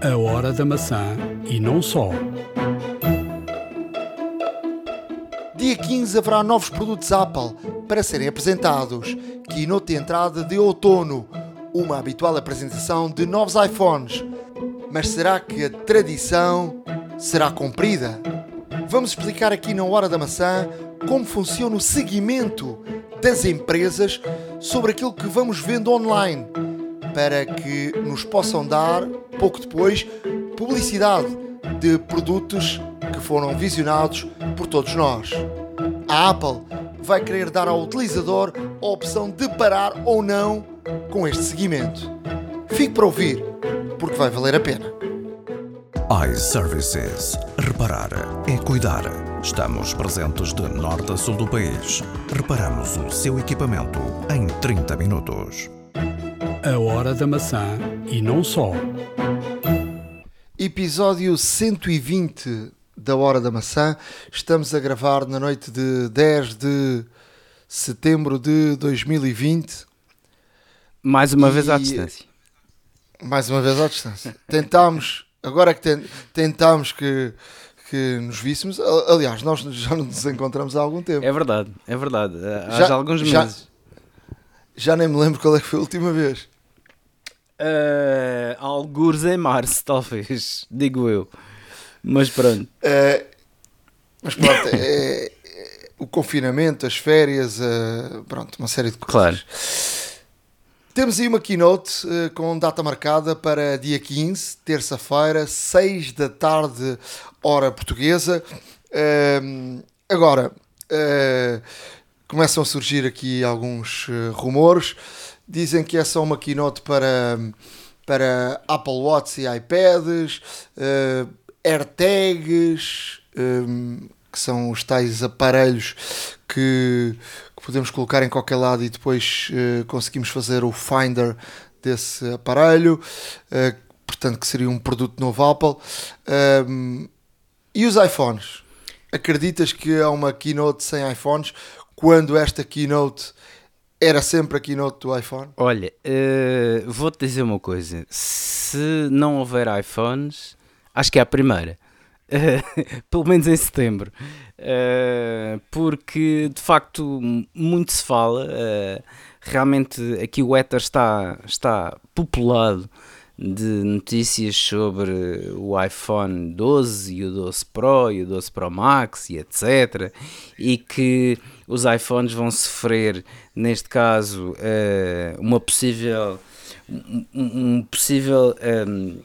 A hora da maçã e não só. Dia 15 haverá novos produtos Apple para serem apresentados. Keynote de entrada de outono. Uma habitual apresentação de novos iPhones. Mas será que a tradição será cumprida? Vamos explicar aqui na Hora da Maçã como funciona o seguimento das empresas sobre aquilo que vamos vendo online, para que nos possam dar, pouco depois, publicidade de produtos que foram visionados por todos nós. A Apple vai querer dar ao utilizador a opção de parar ou não com este seguimento. Fique para ouvir, porque vai valer a pena iServices. Reparar é cuidar. Estamos presentes de norte a sul do país. Reparamos o seu equipamento em 30 minutos. A hora da maçã e não só. Episódio 120 da Hora da Maçã. Estamos a gravar na noite de 10 de setembro de 2020. Mais uma e... vez à distância. Mais uma vez à distância. Tentámos agora que tentámos que, que nos víssemos, aliás, nós já nos encontramos há algum tempo. É verdade, é verdade. Há já, já alguns meses. Já, já, nem me lembro qual é que foi a última vez. Uh, algures em março, talvez, digo eu. Mas pronto. Uh, mas pronto, é, é, o confinamento, as férias, uh, pronto, uma série de coisas. Claro. Temos aí uma keynote uh, com data marcada para dia 15, terça-feira, 6 da tarde, hora portuguesa. Agora, começam a surgir aqui alguns rumores. Dizem que é só uma keynote para, para Apple Watch e iPads, AirTags, um, que são os tais aparelhos que podemos colocar em qualquer lado e depois uh, conseguimos fazer o Finder desse aparelho, uh, portanto que seria um produto novo Apple. Um, e os iPhones? Acreditas que há uma keynote sem iPhones quando esta keynote era sempre a keynote do iPhone? Olha, uh, vou-te dizer uma coisa: se não houver iPhones, acho que é a primeira. pelo menos em setembro. Uh, porque de facto muito se fala, uh, realmente aqui o Ether está, está populado de notícias sobre o iPhone 12 e o 12 Pro e o 12 Pro Max e etc. E que os iPhones vão sofrer, neste caso, uh, uma possível. Um, um possível um,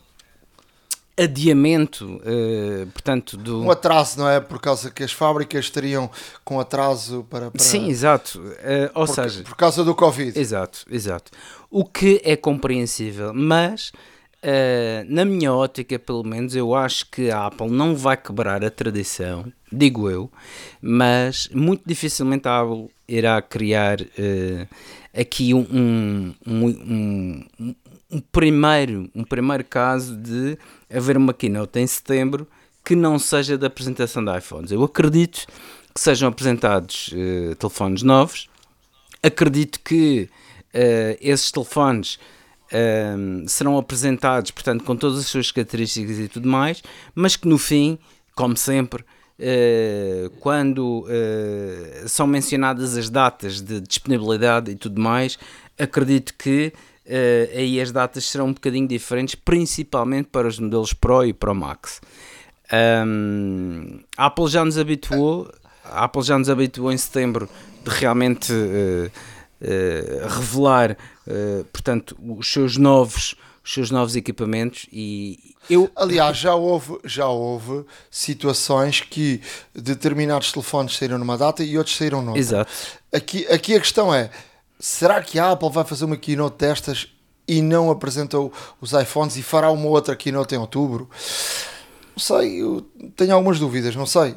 adiamento, uh, portanto, do... Um atraso, não é? Por causa que as fábricas estariam com atraso para... para... Sim, exato. Uh, ou por, seja... Por causa do Covid. Exato, exato. O que é compreensível, mas... Uh, na minha ótica, pelo menos, eu acho que a Apple não vai quebrar a tradição, digo eu, mas muito dificilmente a Apple irá criar uh, aqui um, um, um, um, um primeiro, um primeiro caso de haver uma keynote em setembro que não seja da apresentação de iPhones. Eu acredito que sejam apresentados uh, telefones novos, acredito que uh, esses telefones uh, serão apresentados, portanto, com todas as suas características e tudo mais, mas que no fim, como sempre, quando uh, são mencionadas as datas de disponibilidade e tudo mais, acredito que uh, aí as datas serão um bocadinho diferentes, principalmente para os modelos Pro e Pro Max. Um, a Apple já nos habituou, a Apple já nos habituou em setembro de realmente uh, uh, revelar, portanto, os seus novos os seus novos equipamentos e eu aliás já houve já houve situações que determinados telefones saíram numa data e outros saíram noutra exato aqui aqui a questão é será que a Apple vai fazer uma keynote destas e não apresentou os iPhones e fará uma outra keynote em outubro? Não sei, eu tenho algumas dúvidas, não sei.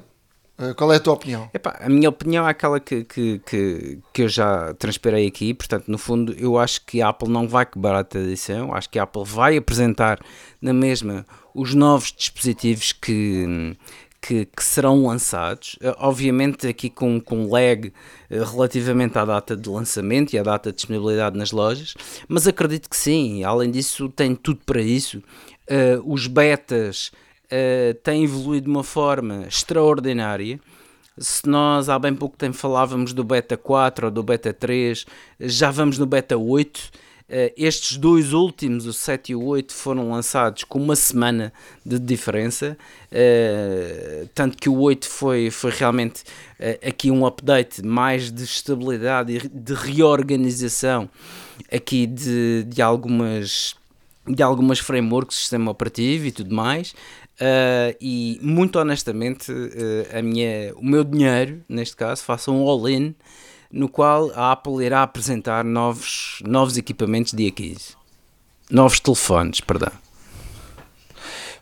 Eh, qual é a tua opinião? Epá, a minha opinião é aquela que, que, que, que, eu já transparei aqui. Portanto, no fundo, eu acho que a Apple não vai quebrar a tradição. Acho que a Apple vai apresentar na mesma os novos dispositivos que, que, que, serão lançados, eh, obviamente aqui com, com lag eh, relativamente à data de lançamento e à data de disponibilidade nas lojas, mas acredito que sim, além disso tem tudo para isso. os betas têm evoluído de uma forma extraordinária. Se nós há bem pouco tempo falávamos do beta 4 ou do beta 3, já vamos no beta 8 Uh, estes dois últimos, o 7 e o 8, foram lançados com uma semana de diferença, uh, tanto que o 8 foi, foi realmente uh, aqui um update mais de estabilidade e de reorganização aqui de, de algumas de algumas frameworks, sistema operativo e tudo mais. E muito honestamente, a minha, o meu dinheiro, neste caso, faça um all-in no qual a Apple irá apresentar novos, novos equipamentos dia 15. Novos telefones, perdão.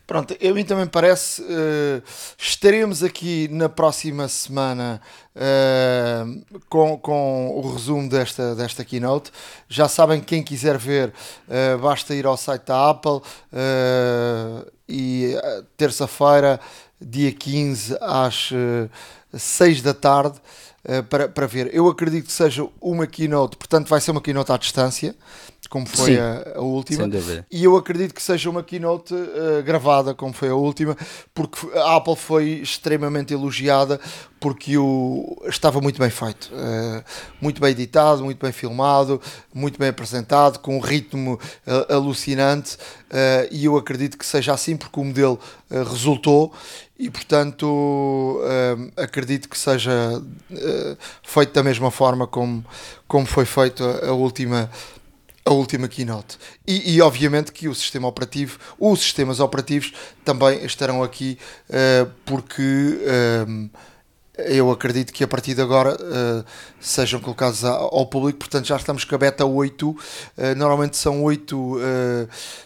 Pronto, eu mim também parece. Uh, estaremos aqui na próxima semana uh, com, com o resumo desta, desta keynote. Já sabem, quem quiser ver, uh, basta ir ao site da Apple e terça-feira, dia 15, às 6 da tarde. Eh, para, para ver. Eu acredito que seja uma keynote, portanto vai ser uma keynote à distância, como foi a, a, última. E eu acredito que seja uma keynote uh, gravada, como foi a última, porque a Apple foi extremamente elogiada porque o, estava muito bem feito, uh, muito bem editado, muito bem filmado, muito bem apresentado, com um ritmo uh, alucinante. e eu acredito que seja assim, porque o modelo resultou e portanto acredito que seja feito da mesma forma como, como foi feito a, a última a última keynote. E, e, obviamente que o sistema operativo, os sistemas operativos também estarão aqui uh, porque uh, eu acredito que a partir de agora uh, sejam colocados ao público, portanto já estamos com a beta 8, normalmente são 8,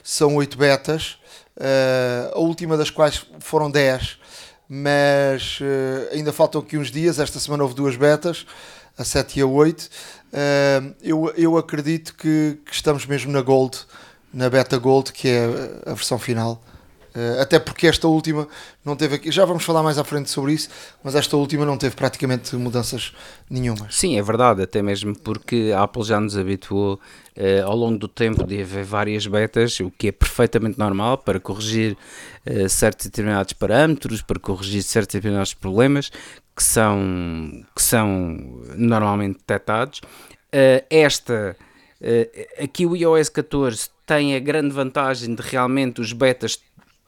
são 8 betas, a última das quais foram 10, mas ainda faltam aqui uns dias, esta semana houve duas betas, a 7 e a 8, Eu, eu acredito que, que, estamos mesmo na Gold, na Beta Gold, que é a versão final. Uh, até porque esta última não teve aqui, já vamos falar mais à frente sobre isso, mas esta última não teve praticamente mudanças nenhumas. Sim, é verdade, até mesmo porque a Apple já nos habituou uh, ao longo do tempo de haver várias betas, o que é perfeitamente normal para corrigir uh, certos determinados parâmetros, para corrigir certos determinados problemas que são, que são normalmente detectados. Uh, esta, uh, aqui o iOS 14 tem a grande vantagem de realmente os betas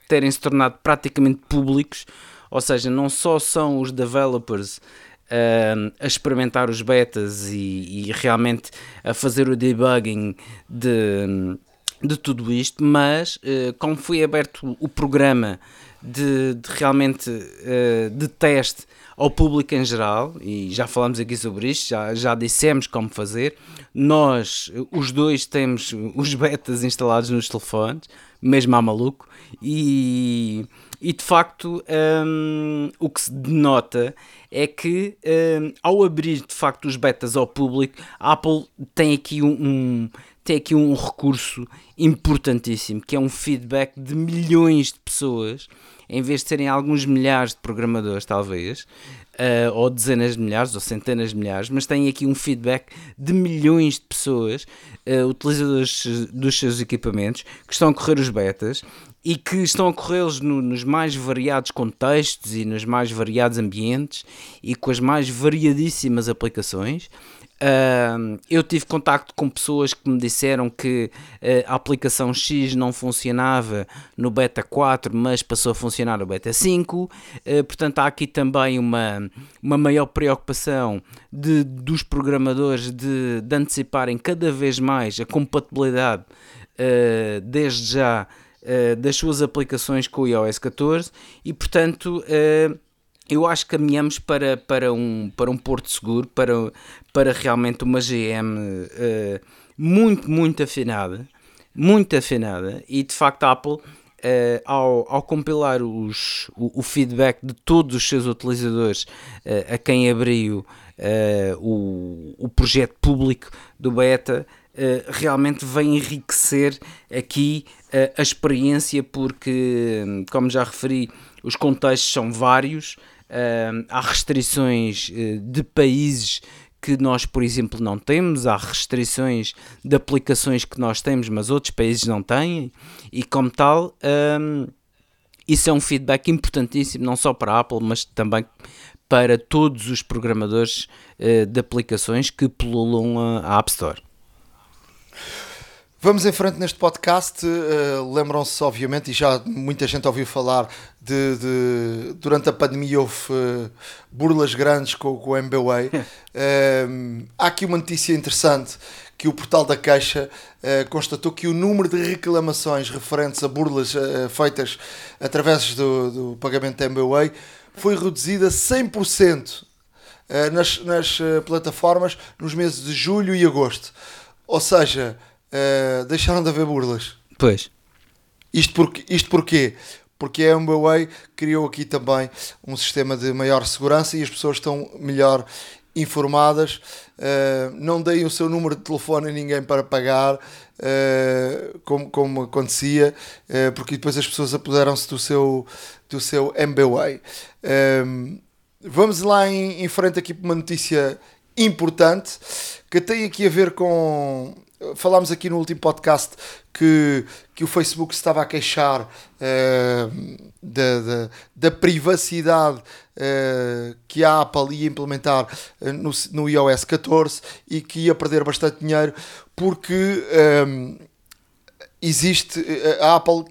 terem se tornado praticamente públicos, ou seja, não só são os developers uh, a experimentar os betas e, e, realmente a fazer o debugging de, de tudo isto, mas como foi aberto o programa de, de realmente de teste ao público em geral, e já falamos aqui sobre isto, já, já dissemos como fazer. Nós, os dois, temos os betas instalados nos telefones, mesmo a maluco, e, e de facto um, o que se denota é que um, ao abrir de facto os betas ao público, a Apple tem aqui um, um tem aqui um recurso importantíssimo que é um feedback de milhões de pessoas em vez de serem alguns milhares de programadores, talvez, uh, ou dezenas de milhares, ou centenas de milhares, mas têm aqui um feedback de milhões de pessoas, uh, utilizadores dos seus equipamentos, que estão a correr os betas e que estão a corrê-los no, nos mais variados contextos e nos mais variados ambientes e com as mais variadíssimas aplicações. Eu tive contacto com pessoas que me disseram que uh, a aplicação X não funcionava no beta 4, mas passou a funcionar no beta 5. Uh, portanto, há aqui também uma, uma maior preocupação de, dos programadores de, de anteciparem cada vez mais a compatibilidade ah, desde já das suas aplicações com o iOS 14 e, portanto eu acho que caminhamos para, para, um, para um porto seguro, para, para realmente uma GM uh, eh, muito, muito afinada, muito afinada, e de facto a Apple, uh, ao, ao compilar os, o, o, feedback de todos os seus utilizadores uh, a quem abriu o, o projeto público do beta, realmente vem enriquecer aqui a experiência, porque, como já referi, os contextos são vários, há restrições de países que nós, por exemplo, não temos, há restrições de aplicações que nós temos, mas outros países não têm, e como tal, um, isso é um feedback importantíssimo, não só para a Apple, mas também para todos os programadores uh, de aplicações que pululam a App Store. Vamos em frente neste podcast. Uh, Lembram-se, obviamente, e já muita gente ouviu falar de. de durante a pandemia houve uh, burlas grandes com, com o MBWay. uh, há aqui uma notícia interessante que o portal da Queixa constatou que o número de reclamações referentes a burlas feitas através do, do pagamento da MBWay foi reduzido a 100% nas, nas plataformas nos meses de julho e agosto. Ou seja uh, deixaram de haver burlas. Pois. Isto, porque, isto porquê? Porque a MBWay criou aqui também um sistema de maior segurança e as pessoas estão melhor informadas. Uh, não deem o seu número de telefone a ninguém para pagar, uh, como, como acontecia, uh, porque depois as pessoas apoderam-se do seu, do seu MBWay. vamos lá em, em frente aqui para uma notícia importante que tem aqui a ver com falámos aqui no último podcast que, que o Facebook estava a queixar uh, da, da, da, privacidade uh, que a Apple ia implementar uh, no, no iOS 14 e que ia perder bastante dinheiro porque um, existe a Apple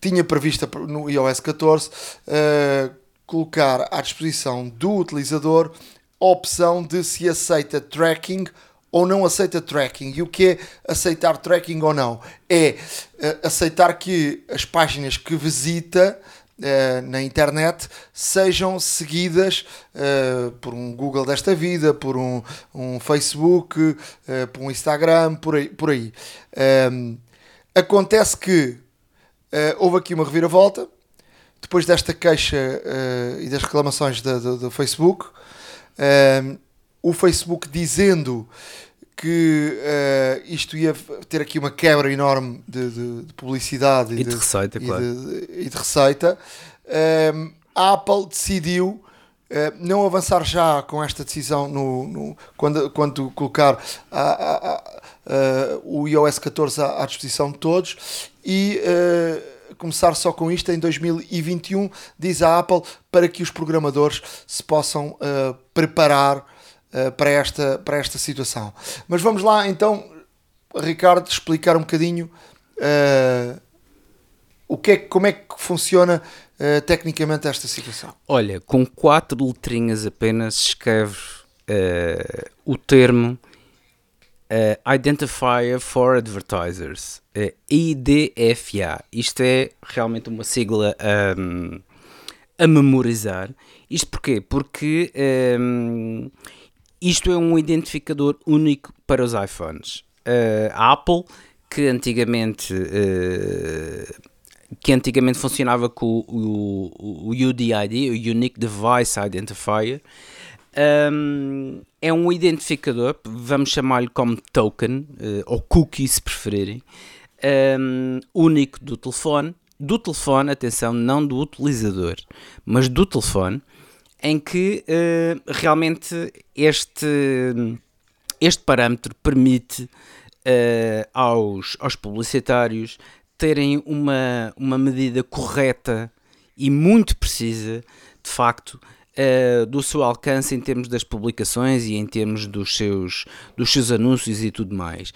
tinha prevista no iOS 14 colocar à disposição do utilizador a opção de se aceita tracking ou não aceita tracking. E o que é aceitar tracking ou não? É uh, aceitar que as páginas que visita uh, na internet sejam seguidas uh, por um Google desta vida, por um, um Facebook, por um Instagram, por aí. Por aí. Um, ehm, acontece que houve aqui uma reviravolta depois desta queixa e das reclamações do, do Facebook. O Facebook dizendo que uh, isto ia ter aqui uma quebra enorme de, de, de publicidade e, e de, receita, e claro. e de receita. Um, ehm, a Apple decidiu uh, não avançar já com esta decisão no, no quando, quando colocar a, a, a, o iOS 14 à, à, disposição de todos e uh, começar só com isto em 2021, diz a Apple, para que os programadores se possam preparar uh, para, esta, para esta situação. Mas vamos lá então, Ricardo, explicar um bocadinho uh, o que é, como é que funciona uh, tecnicamente esta situação. Olha, com quatro letrinhas apenas escreve o termo Identifier for Advertisers, IDFA. Isto é realmente uma sigla um, a memorizar. Isto porquê? Porque um, isto é um identificador único para os iPhones. Uh, a Apple, que antigamente, uh, que antigamente funcionava com o, o, o, UDID, o Unique Device Identifier, um, é um identificador, vamos chamar-lhe como token, uh, ou cookie se preferirem, um, único do telefone, do telefone, atenção, não do utilizador, mas do telefone, em que uh, realmente este, este parâmetro permite uh, aos, aos publicitários terem uma, uma medida correta e muito precisa, de facto, uh, do seu alcance em termos das publicações e em termos dos seus, dos seus anúncios e tudo mais.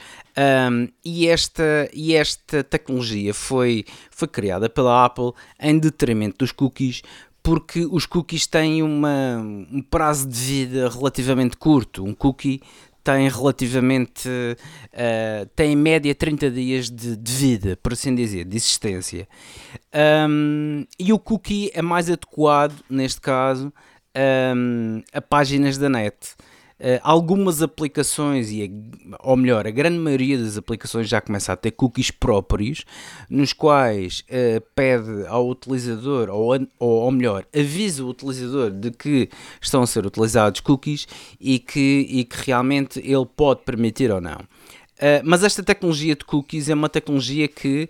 Um, e, esta, e esta tecnologia foi, foi criada pela Apple em detrimento dos cookies, porque os cookies têm uma, um prazo de vida relativamente curto. Um cookie tem relativamente, uh, tem em média 30 dias de, de, vida, por assim dizer, de existência. Um, e o cookie é mais adequado, neste caso, um, a páginas da net. Uh, algumas aplicações, e a, ou melhor, a grande maioria das aplicações já começa a ter cookies próprios, nos quais uh, pede ao utilizador, ou, ou, ou, melhor, avisa o utilizador de que estão a ser utilizados cookies e que, e que realmente ele pode permitir ou não. Uh, mas esta tecnologia de cookies é uma tecnologia que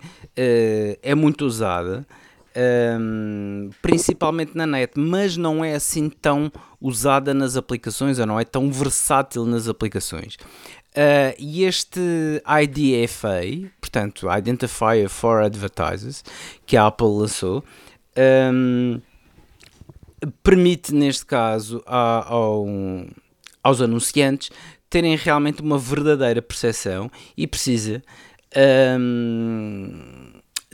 é muito usada um, principalmente na net, mas não é assim tão usada nas aplicações ou não é tão versátil nas aplicações. Uh, e este IDFA, portanto, Identifier for Advertisers, que a Apple lançou, um, permite, neste caso, a, ao, aos anunciantes terem realmente uma verdadeira percepção e precisa um,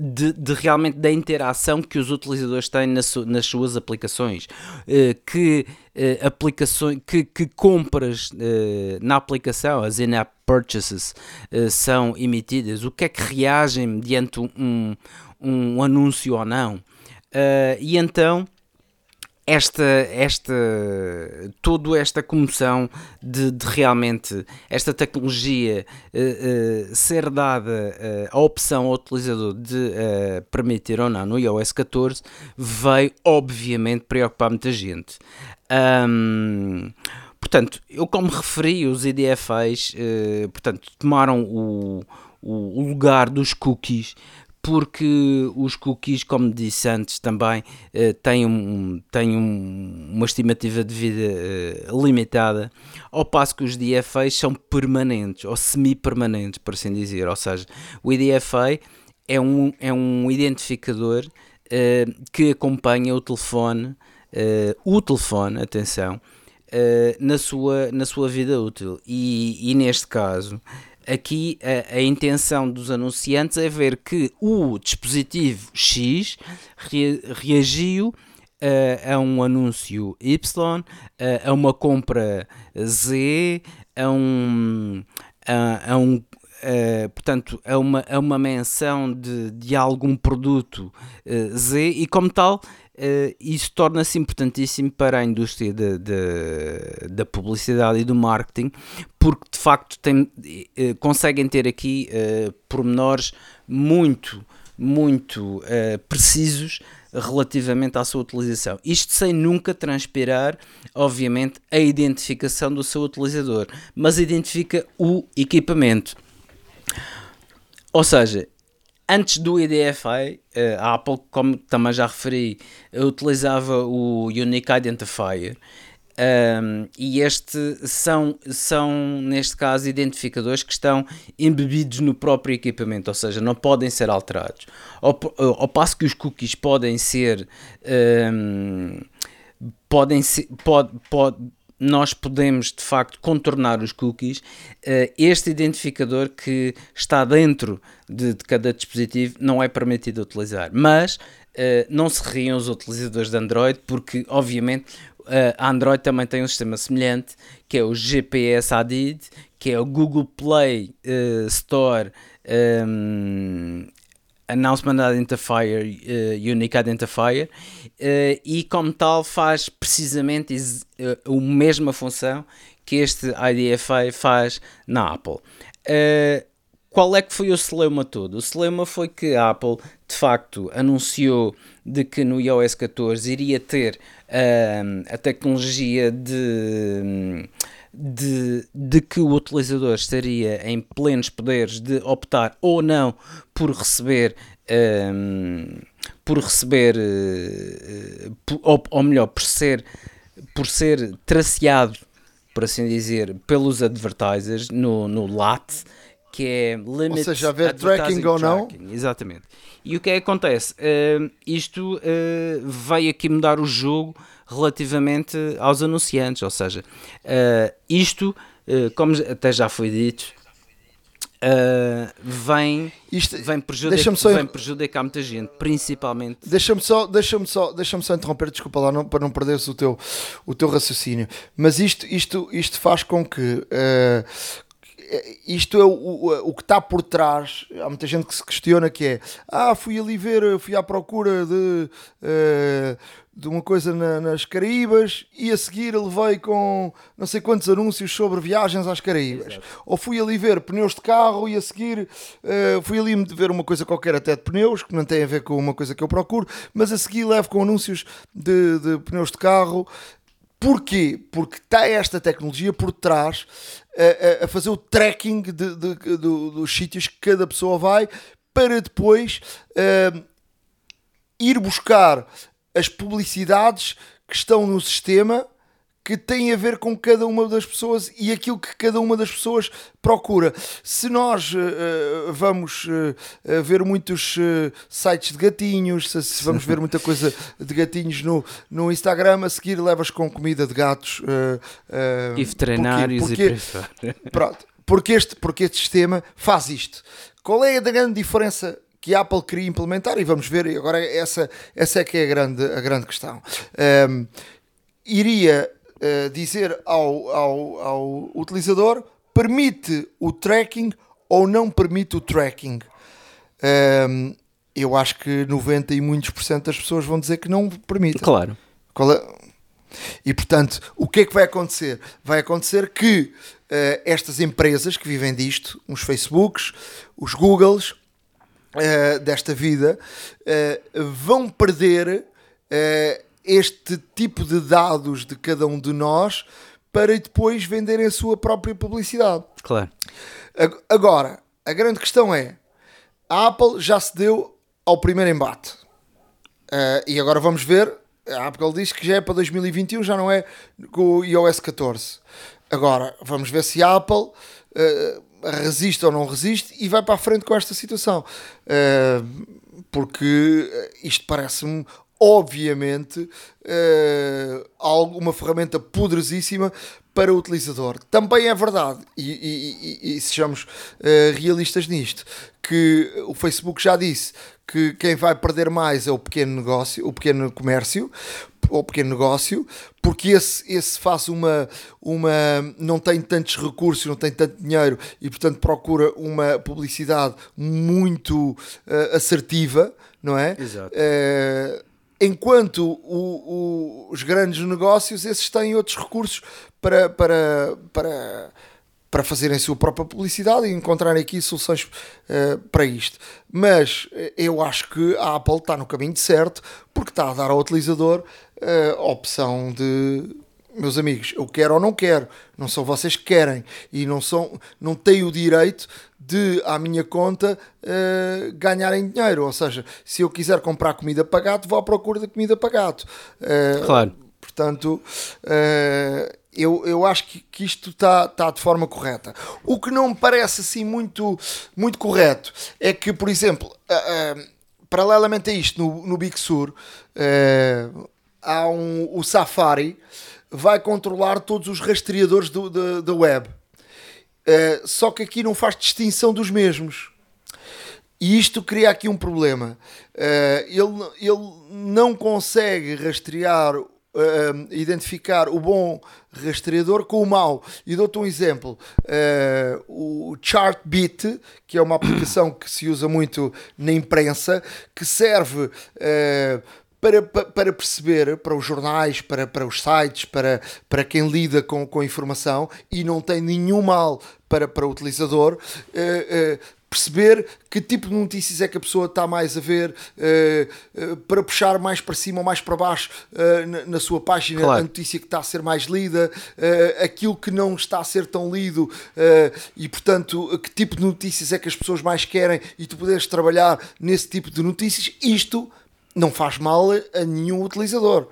de, de, realmente da interação que os utilizadores têm nas, nas suas aplicações, uh, que uh, aplicações, que, que compras uh, na aplicação, as in-app purchases, são emitidas, o que é que reagem mediante um, um anúncio ou não. e então esta, esta, toda esta comoção de, de realmente esta tecnologia uh, uh, ser dada uh, a opção ao utilizador de permitir ou não no iOS 14 veio obviamente preocupar muita gente. Um, portanto, eu como referi, os IDFAs portanto, tomaram o, o lugar dos cookies porque os cookies, como disse antes, também uh, têm, um, têm um, uma estimativa de vida uh, limitada, ao passo que os DFAs são permanentes, ou semi-permanentes, por assim dizer. Ou seja, o IDFA é um, é um identificador uh, que acompanha o telefone, o telefone, atenção, na, sua, na sua vida útil. E, e neste caso aqui a, a, intenção dos anunciantes é ver que o dispositivo X re, reagiu uh, a um anúncio Y, uh, a uma compra Z, a um. A, a um Uh, portanto, é uma, é uma menção de, de algum produto uh, Z e, como tal, uh, isso torna-se importantíssimo para a indústria de, de, da publicidade e do marketing, porque de facto tem, uh, conseguem ter aqui uh, pormenores muito, muito uh, precisos relativamente à sua utilização. Isto sem nunca transpirar, obviamente, a identificação do seu utilizador, mas identifica o equipamento. Ou seja, antes do IDFA, eh, a Apple, como também já referi, utilizava o Unique Identifier. Um, e este são, são, neste caso, identificadores que estão embebidos no próprio equipamento, ou seja, não podem ser alterados. Ao, ao passo que os cookies podem ser. Um, podem ser. Pode, pode, nós podemos de facto contornar os cookies. Uh, este identificador que está dentro de, de, cada dispositivo não é permitido utilizar. Mas uh, não se riam os utilizadores de Android, porque obviamente uh, a Android também tem um sistema semelhante, que é o GPS ADID, que é o Google Play Store. Um, ehm, Announcement Identifier, uh, Unique Identifier, uh, e como tal faz precisamente uh, a mesma função que este IDFA faz na Apple. qual é que foi o celeuma todo? O celeuma foi que a Apple de facto anunciou de que no iOS 14 iria ter a tecnologia de de, de que o utilizador estaria em plenos poderes de optar ou não por receber um, por receber uh, ou, ou, melhor por ser por ser traceado por assim dizer pelos advertisers no, no LAT que é Limit ou seja haver tracking ou não. exatamente. E o que é que acontece? Uh, isto uh, veio aqui mudar o jogo relativamente aos anunciantes, ou seja, uh, isto, uh, como até já foi dito, uh, vem, Isto, vem, prejudicar, só, vem prejudicar muita gente, principalmente. Deixa-me só, deixa só, deixa só interromper, desculpa lá, não, para não perderes o teu, o teu raciocínio, mas isto, isto, isto faz com que isto é o, o, que está por trás. Há muita gente que se questiona que é ah, fui ali ver, fui à procura de, uh, de uma coisa na, nas Caraíbas e a seguir levei com não sei quantos anúncios sobre viagens às Caraíbas. Exato. Ou fui ali ver pneus de carro e a seguir uh, fui ali ver uma coisa qualquer até de pneus, que não tem a ver com uma coisa que eu procuro, mas a seguir levo com anúncios de, de pneus de carro. Porquê? Porque está esta tecnologia por trás a, a fazer o tracking de, de, de, dos sítios que cada pessoa vai para depois uh, ir buscar as publicidades que estão no sistema que têm a ver com cada uma das pessoas e aquilo que cada uma das pessoas procura. Se nós uh, vamos uh, ver muitos uh, sites de gatinhos, se, se, vamos ver muita coisa de gatinhos no, no Instagram, a seguir levas com comida de gatos e veterinários porque, porque, e pronto, porque este, porque este sistema faz isto. Qual é a grande diferença que a Apple queria implementar? E vamos ver, agora essa, essa é que é a grande, a grande questão. Um, iria uh, dizer ao, ao, ao utilizador permite o tracking ou não permite o tracking. Um, eu acho que 90 e muitos por cento das pessoas vão dizer que não permite. Claro. É? E portanto, o que é que vai acontecer? Vai acontecer que uh, estas empresas que vivem disto, os Facebooks, os Googles, uh, desta vida, uh, vão perder este tipo de dados de cada um de nós para depois venderem a sua própria publicidade. Claro. Agora, a grande questão é: a Apple já se deu ao primeiro embate. Uh, e agora vamos ver. A Apple diz que já é para 2021, já não é com o iOS 14. Agora, vamos ver se a Apple uh, resiste ou não resiste e vai para a frente com esta situação. Uh, porque isto parece-me obviamente, uh, alguma ferramenta poderosíssima para o utilizador. Também é verdade, e, e, e, e sejamos uh, realistas nisto, que o Facebook já disse que quem vai perder mais é o pequeno negócio, o pequeno comércio, ou pequeno negócio, porque esse, esse faz uma, uma. não tem tantos recursos, não tem tanto dinheiro e, portanto, procura uma publicidade muito uh, assertiva, não é? Exato. Uh, enquanto o, o, os grandes negócios, esses têm outros recursos para, para, para, para fazerem a sua própria publicidade e encontrarem aqui soluções uh, para isto. Mas uh, eu acho que a Apple está no caminho certo porque está a dar ao utilizador uh, a opção de meus amigos, eu quero ou não quero, não são vocês que querem e não, são, não têm o direito de, à minha conta, uh, ganharem dinheiro. Ou seja, se eu quiser comprar comida para gato, vou à procura de comida para gato. Uh, claro. Portanto, uh, eu, eu acho que, que isto está tá de forma correta. O que não me parece assim muito, muito correto é que, por exemplo, paralelamente a isto, no, no Big Sur, há um, o Safari vai controlar todos os rastreadores do, da, da web. Uh, só que aqui não faz distinção dos mesmos. E isto cria aqui um problema. Uh, ele, ele não consegue rastrear, uh, identificar o bom rastreador com o mau. E dou-te um exemplo. o Chartbeat, que é uma aplicação que se usa muito na imprensa, que serve para, para perceber, para os jornais, para, para os sites, para, para quem lida com, com a informação e não tem nenhum mal para, para o utilizador, uh, uh, perceber que tipo de notícias é que a pessoa está mais a ver uh, uh, para puxar mais para cima ou mais para baixo uh, na, na, sua página claro. a notícia que está a ser mais lida, aquilo que não está a ser tão lido e portanto que tipo de notícias é que as pessoas mais querem e tu poderes trabalhar nesse tipo de notícias, isto não faz mal a nenhum utilizador,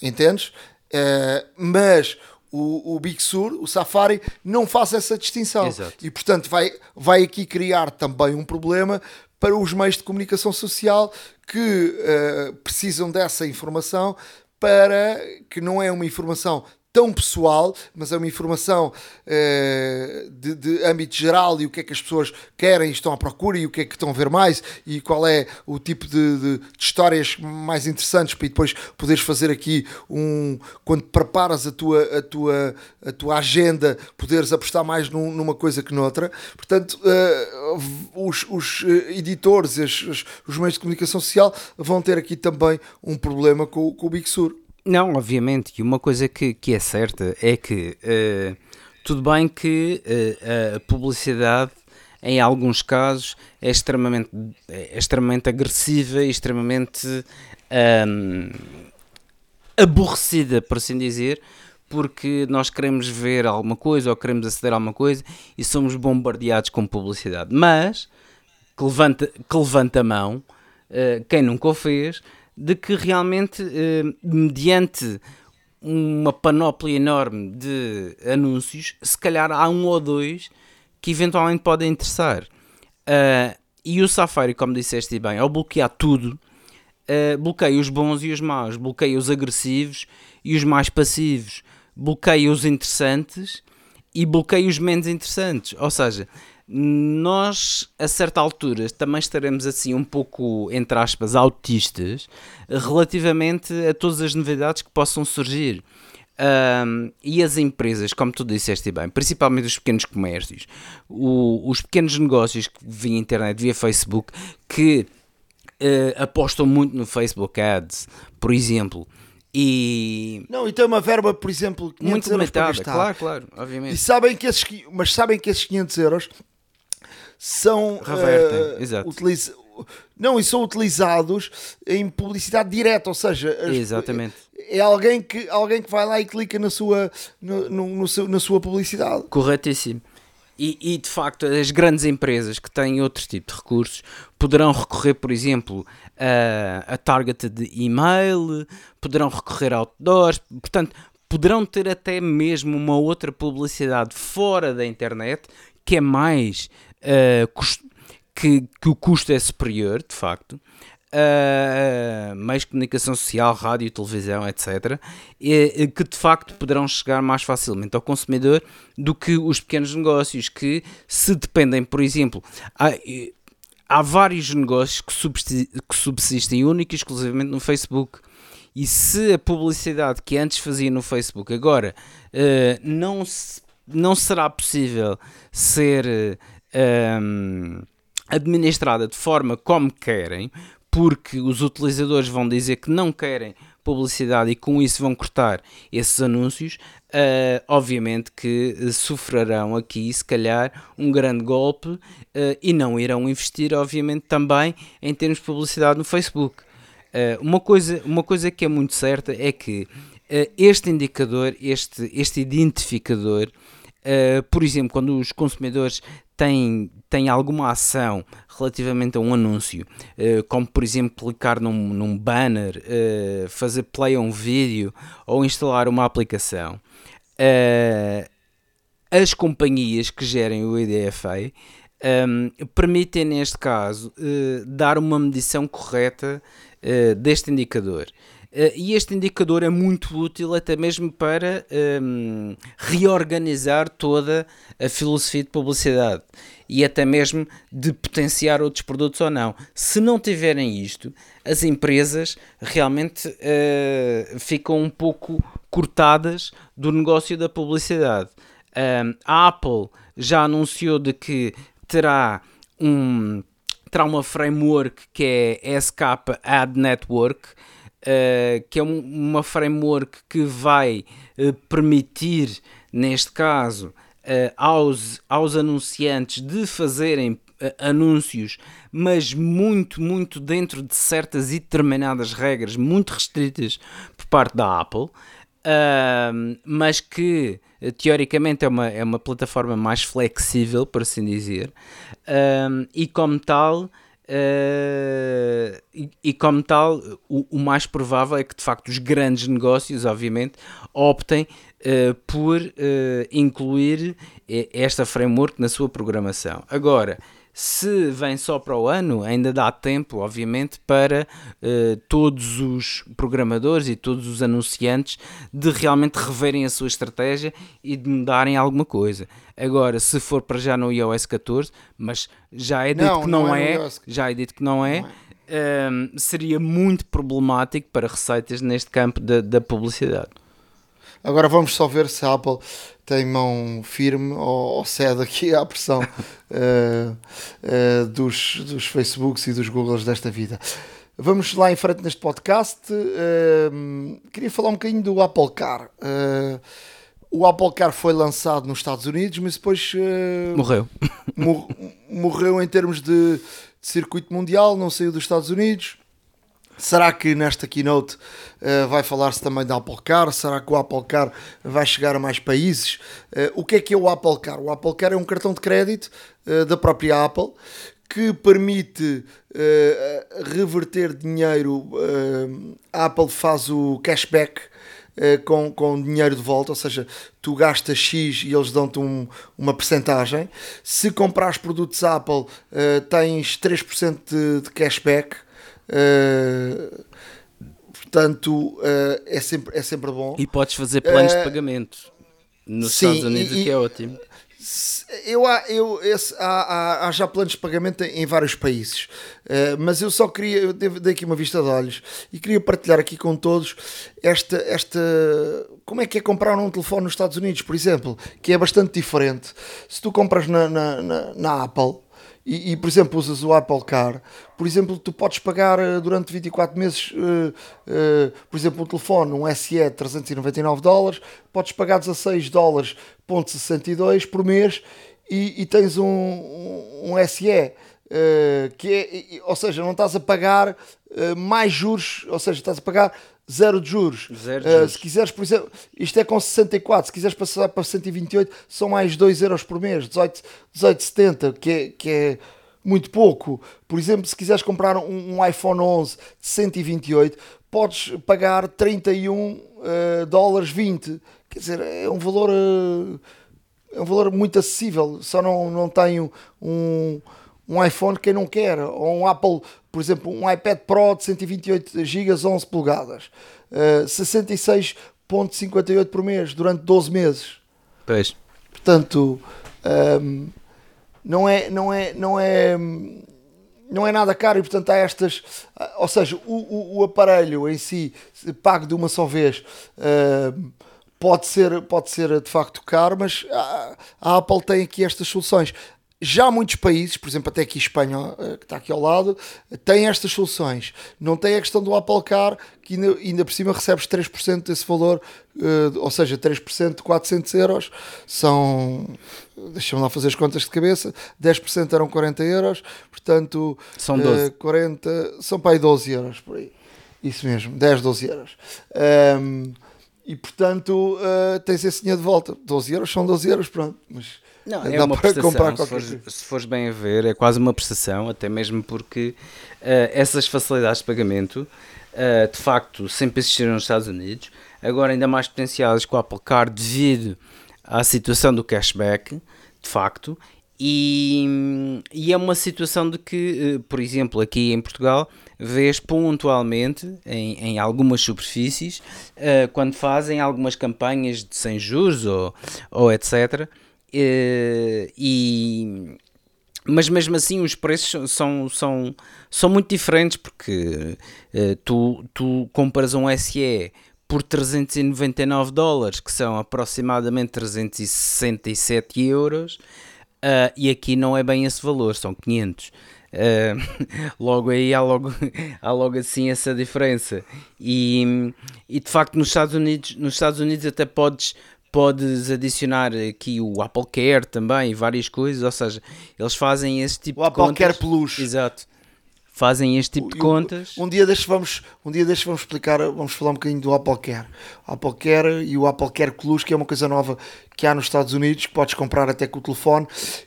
entendes? Uh, mas o, o Big Sur, o Safari, não faz essa distinção. Exato. E portanto vai, vai aqui criar também um problema para os meios de comunicação social que uh, precisam dessa informação para que não é uma informação tão pessoal, mas é uma informação uh, de, de, âmbito geral e o que é que as pessoas querem estão à procura e o que é que estão a ver mais e qual é o tipo de, de, de histórias mais interessantes para depois poderes fazer aqui um quando preparas a tua, a tua, a tua agenda, poderes apostar mais num, numa coisa que noutra. Portanto, uh, os, os editores, os, os meios de comunicação social vão ter aqui também um problema com, com o Big Sur. Não, obviamente, e uma coisa que, que é certa é que uh, tudo bem que uh, a publicidade em alguns casos é extremamente, é extremamente agressiva e extremamente um, aborrecida, por assim dizer, porque nós queremos ver alguma coisa ou queremos aceder a alguma coisa e somos bombardeados com publicidade. Mas, que levanta, que levanta a mão, uh, quem nunca o fez, de que realmente, eh, mediante uma panóplia enorme de anúncios, se calhar há um ou dois que eventualmente podem interessar. Uh, e o Safari, como disseste bem, ao bloquear tudo, uh, bloqueia os bons e os maus, bloqueia os agressivos e os mais passivos, bloqueia os interessantes e bloqueia os menos interessantes. Ou seja, nós a certa altura também estaremos assim um pouco, entre aspas, autistas relativamente a todas as novidades que possam surgir. Um, e as empresas, como tu disseste bem, principalmente os pequenos comércios, o, os pequenos negócios que via internet, via Facebook, que uh, apostam muito no Facebook Ads, por exemplo, e não, e tem uma verba, por exemplo, muito limitada, claro, claro, obviamente. E sabem que esses, mas sabem que esses 500 euros são uh, utiliz... não e são utilizados em publicidade direta, ou seja, as... exatamente é alguém que alguém que vai lá e clica na sua no, no, no seu, na sua publicidade. Corretíssimo. E, e, de facto, as grandes empresas que têm outro tipo de recursos poderão recorrer, por exemplo, a, a targeted email, poderão recorrer a outdoors, portanto, poderão ter até mesmo uma outra publicidade fora da internet que é mais uh, que, que o custo é superior, de facto, uh, meios de comunicação social, rádio, televisão, etc., e, que de facto poderão chegar mais facilmente ao consumidor do que os pequenos negócios que, se dependem, por exemplo, há, há vários negócios que subsistem, que subsistem única e exclusivamente no Facebook. E se a publicidade que antes fazia no Facebook agora uh, não, se, não será possível ser um, administrada de forma como querem, porque os utilizadores vão dizer que não querem publicidade e com isso vão cortar esses anúncios, uh, obviamente que sofrerão aqui, se calhar, um grande golpe uh, e não irão investir, obviamente, também em termos de publicidade no Facebook. Uh, uma, coisa, uma coisa que é muito certa é que este indicador, este, este identificador, por exemplo, quando os consumidores têm tem alguma ação relativamente a um anúncio, uh, como por exemplo clicar num, num banner, uh, fazer play a um vídeo ou instalar uma aplicação, uh, as companhias que gerem o IDFA um, permitem, neste caso, dar uma medição correta deste indicador. Uh, e este indicador é muito útil até mesmo para um, reorganizar toda a filosofia de publicidade e até mesmo de potenciar outros produtos ou não. Se não tiverem isto, as empresas realmente uh, ficam um pouco cortadas do negócio da publicidade. Um, a Apple já anunciou de que terá um terá uma framework que é SK Ad Network, uh, que é um, uma framework que vai uh, permitir, neste caso, uh, aos, aos anunciantes de fazerem uh, anúncios, mas muito, muito dentro de certas e determinadas regras muito restritas por parte da Apple, uh, mas que teoricamente é uma, é uma plataforma mais flexível, por assim dizer, e como tal. Uh, e, e, como tal, o, o, mais provável é que de facto os grandes negócios, obviamente, optem uh, por uh, incluir esta framework na sua programação. Agora, se vem só para o ano, ainda dá tempo, obviamente, para uh, todos os programadores e todos os anunciantes de realmente reverem a sua estratégia e de mudarem alguma coisa. Agora, se for para já no iOS 14, mas já é dito não, que não, não é, é já é dito que não é, não é. Um, ehm, seria muito problemático para receitas neste campo da, da publicidade. Agora vamos só ver se a Apple tem mão firme ou, ou cede aqui à pressão uh, uh, dos, dos Facebooks e dos Googles desta vida. Vamos lá em frente neste podcast. Uh, queria falar um bocadinho do Apple Car. o Apple Car foi lançado nos Estados Unidos, mas depois morreu. Mor morreu em termos de, de circuito mundial, não saiu dos Estados Unidos. Será que nesta keynote uh, vai falar-se também da Apple Car? Será que o Apple Car vai chegar a mais países? Uh, o que é que é o Apple Car? O Apple Car é um cartão de crédito uh, da própria Apple que permite reverter dinheiro. A Apple faz o cashback com, com dinheiro de volta, ou seja, tu gastas X e eles dão-te um, uma percentagem. Se comprares produtos Apple, tens 3% de, de cashback. Portanto, é, sempre, é sempre bom. E podes fazer planos de pagamento nos sim, Estados Unidos, e, que é ótimo. Eu, eu, esse, há, há, há, já planos de pagamento em vários países, uh, mas eu só queria, eu dei aqui uma vista de olhos e queria partilhar aqui com todos esta, esta, como é que é comprar um telefone nos Estados Unidos, por exemplo, que é bastante diferente. Se tu compras na, na, na, na Apple, e, e, por exemplo usas o Apple Car, por exemplo, tu podes pagar uh, durante 24 meses, uh, uh, por exemplo, um telefone, um SE 399 dólares, podes pagar 16 dólares, ponto 62 por mês e, e tens um, um, um SE. que é, ou seja, não estás a pagar mais juros, ou seja, estás a pagar zero de juros. Zero de juros. Uh, se quiseres, por exemplo, isto é com 64, se quiseres passar para 128, são mais 2 euros por mês, 18, 18,70, que é, que é muito pouco. Por exemplo, se quiseres comprar um, um iPhone 11 de 128, podes pagar 31 uh, ah, dólares 20. Quer dizer, é um valor. Uh, é um valor muito acessível, só não, não tenho um, um iPhone quem não quer, ou um Apple por exemplo, um iPad Pro de 128 GB, 11 polegadas, uh, 66,58 por mês durante 12 meses. Pois. Portanto, um, ehm, não é, não é, não é, não é nada caro e portanto há estas, ou seja, o, o, o aparelho em si pago de uma só vez. Uh, pode ser, pode ser de facto caro, mas a, a Apple tem aqui estas soluções. Já muitos países, por exemplo, até aqui Espanha, eh, que está aqui ao lado, têm estas soluções. Não tem a questão do Apple Car, que ainda, ainda por cima recebes 3% desse valor, uh, ou seja, 3% de 400 euros são, deixa-me lá fazer as contas de cabeça, 10% eram 40 euros, portanto, são 12. Uh, 40, são para aí 12 euros, por aí. Isso mesmo, 10, 12 euros. Um, e portanto, uh, tens esse dinheiro de volta. 12 euros são 12 euros, pronto, mas não, é uma prestação, se fores, se fores, bem a ver, é quase uma prestação, até mesmo porque uh, essas facilidades de pagamento, uh, de facto, sempre existiram nos Estados Unidos, agora ainda mais potenciadas com o Apple Card devido à situação do cashback, de facto, e, e é uma situação de que, uh, por exemplo, aqui em Portugal, vês pontualmente em, em algumas superfícies, quando fazem algumas campanhas de sem juros ou, ou etc., Uh, e, mas mesmo assim os preços são, são, são muito diferentes porque uh, tu, tu compras um SE por 399 dólares, que são aproximadamente 367 euros, uh, e aqui não é bem esse valor, são 500. Uh, logo aí há logo, há logo assim essa diferença e, e de facto nos Estados Unidos nos Estados Unidos até podes podes adicionar aqui o Apple Care também, várias coisas, ou seja, eles fazem esse tipo o de Apple contas. Care Plus. Exato. Fazem este tipo o, de contas. Um dia deixa vamos, um dia deixa vamos explicar, vamos falar um bocadinho do Apple Care. O Apple Care e o Apple Care Plus, que é uma coisa nova que há nos Estados Unidos, que podes comprar até com o telefone,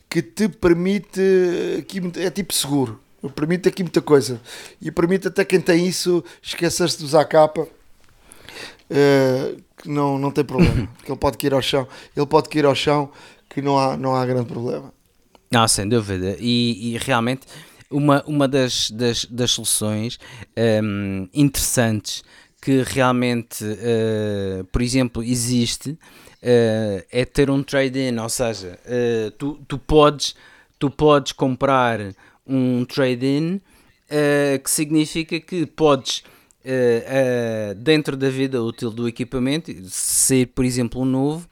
que te permite, aqui, é tipo seguro, permite aqui muita coisa. E permite até quem tem isso esquecer-se de usar a capa. Uh, que não, não tem problema, que ele pode cair ao chão, ele pode cair ao chão que não há, não há grande problema. Não, sem dúvida, e, e realmente uma, uma das, das, das soluções um, interessantes que realmente, uh, por exemplo, existe uh, é ter um trade-in, ou seja, uh, tu, tu, podes, tu podes comprar um trade-in que significa que podes uh, uh, dentro da vida útil do equipamento, ser por exemplo um novo,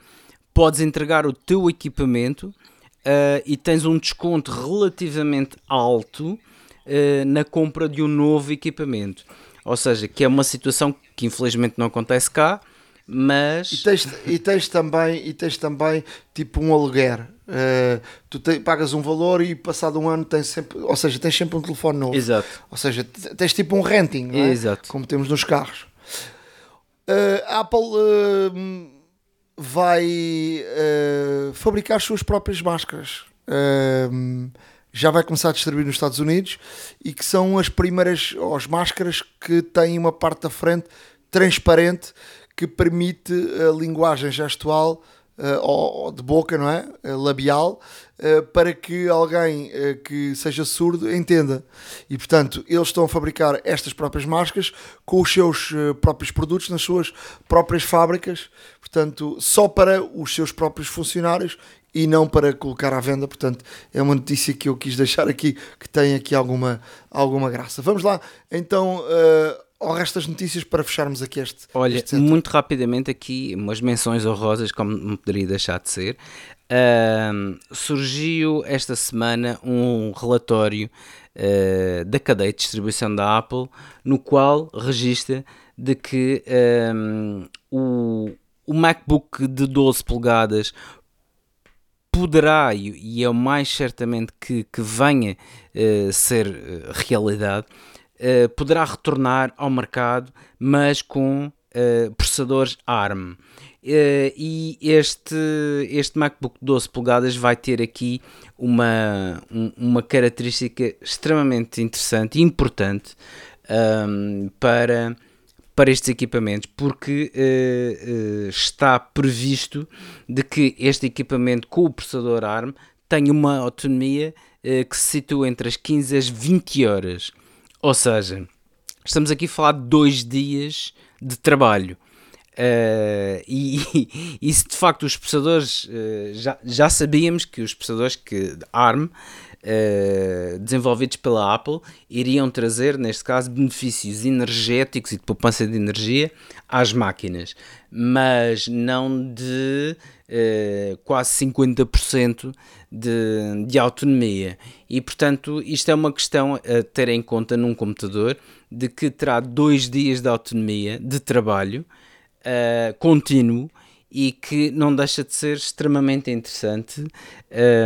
podes entregar o teu equipamento uh, e tens um desconto relativamente alto na compra de um novo equipamento. Ou seja, que é uma situação que infelizmente não acontece cá, mas e tens, e tens também e tens também tipo um aluguer uh, tu te, pagas um valor e passado um ano tens sempre ou seja tens sempre um telefone novo. Exato. Ou seja tens tipo um renting é? exato. Como temos nos carros. Uh, a Apple uh, vai fabricar as suas próprias máscaras. Já vai começar a distribuir nos Estados Unidos e que são as primeiras, ou as máscaras que têm uma parte da frente transparente que permite a linguagem gestual uh, de boca, não é? Uh, labial, uh, para que alguém que seja surdo entenda. E portanto, eles estão a fabricar estas próprias máscaras com os seus próprios produtos nas suas próprias fábricas, portanto, só para os seus próprios funcionários e não para colocar à venda. Portanto, é uma notícia que eu quis deixar aqui que tem aqui alguma, alguma graça. Vamos lá, então. Uh, ao resto das notícias para fecharmos aqui este. Olha, este muito rapidamente aqui, umas menções honrosas, como não poderia deixar de ser. Uh, surgiu esta semana um relatório uh, da cadeia de distribuição da Apple, no qual registra de que o, o MacBook de 12 polegadas poderá, e é o mais certamente que, que venha uh, ser uh, realidade, uh, poderá retornar ao mercado, mas com processadores ARM. e este, este MacBook 12 polegadas vai ter aqui uma, um, uma característica extremamente interessante e importante um, ehm, para para estes equipamentos, porque uh, uh, está previsto de que este equipamento com o processador ARM tenha uma autonomia uh, que se situa entre as 15 às 20 horas. Ou seja, estamos aqui a falar de dois dias de trabalho. Uh, e, e, se de facto os processadores uh, já, já sabíamos que os processadores que ARM uh, desenvolvidos pela Apple iriam trazer, neste caso, benefícios energéticos e de poupança de energia às máquinas, mas não de uh, quase 50% de, de autonomia. E portanto, isto é uma questão a ter em conta num computador de que terá dois dias de autonomia de trabalho uh, contínuo e que não deixa de ser extremamente interessante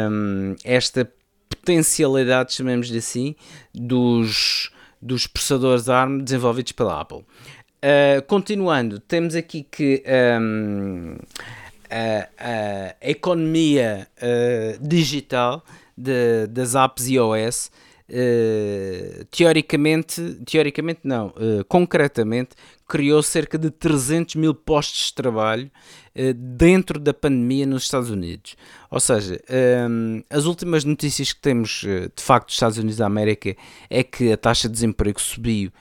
um, esta potencialidade, chamemos-lhe assim, dos, dos processadores ARM desenvolvidos pela Apple. Uh, continuando, temos aqui que um, a, a, economia uh, digital de, das apps iOS uh, teoricamente, teoricamente não, concretamente criou cerca de 300 mil postos de trabalho uh, dentro da pandemia nos Estados Unidos. Ou seja, um, ehm, as últimas notícias que temos uh, de facto dos Estados Unidos da América é que a taxa de desemprego subiu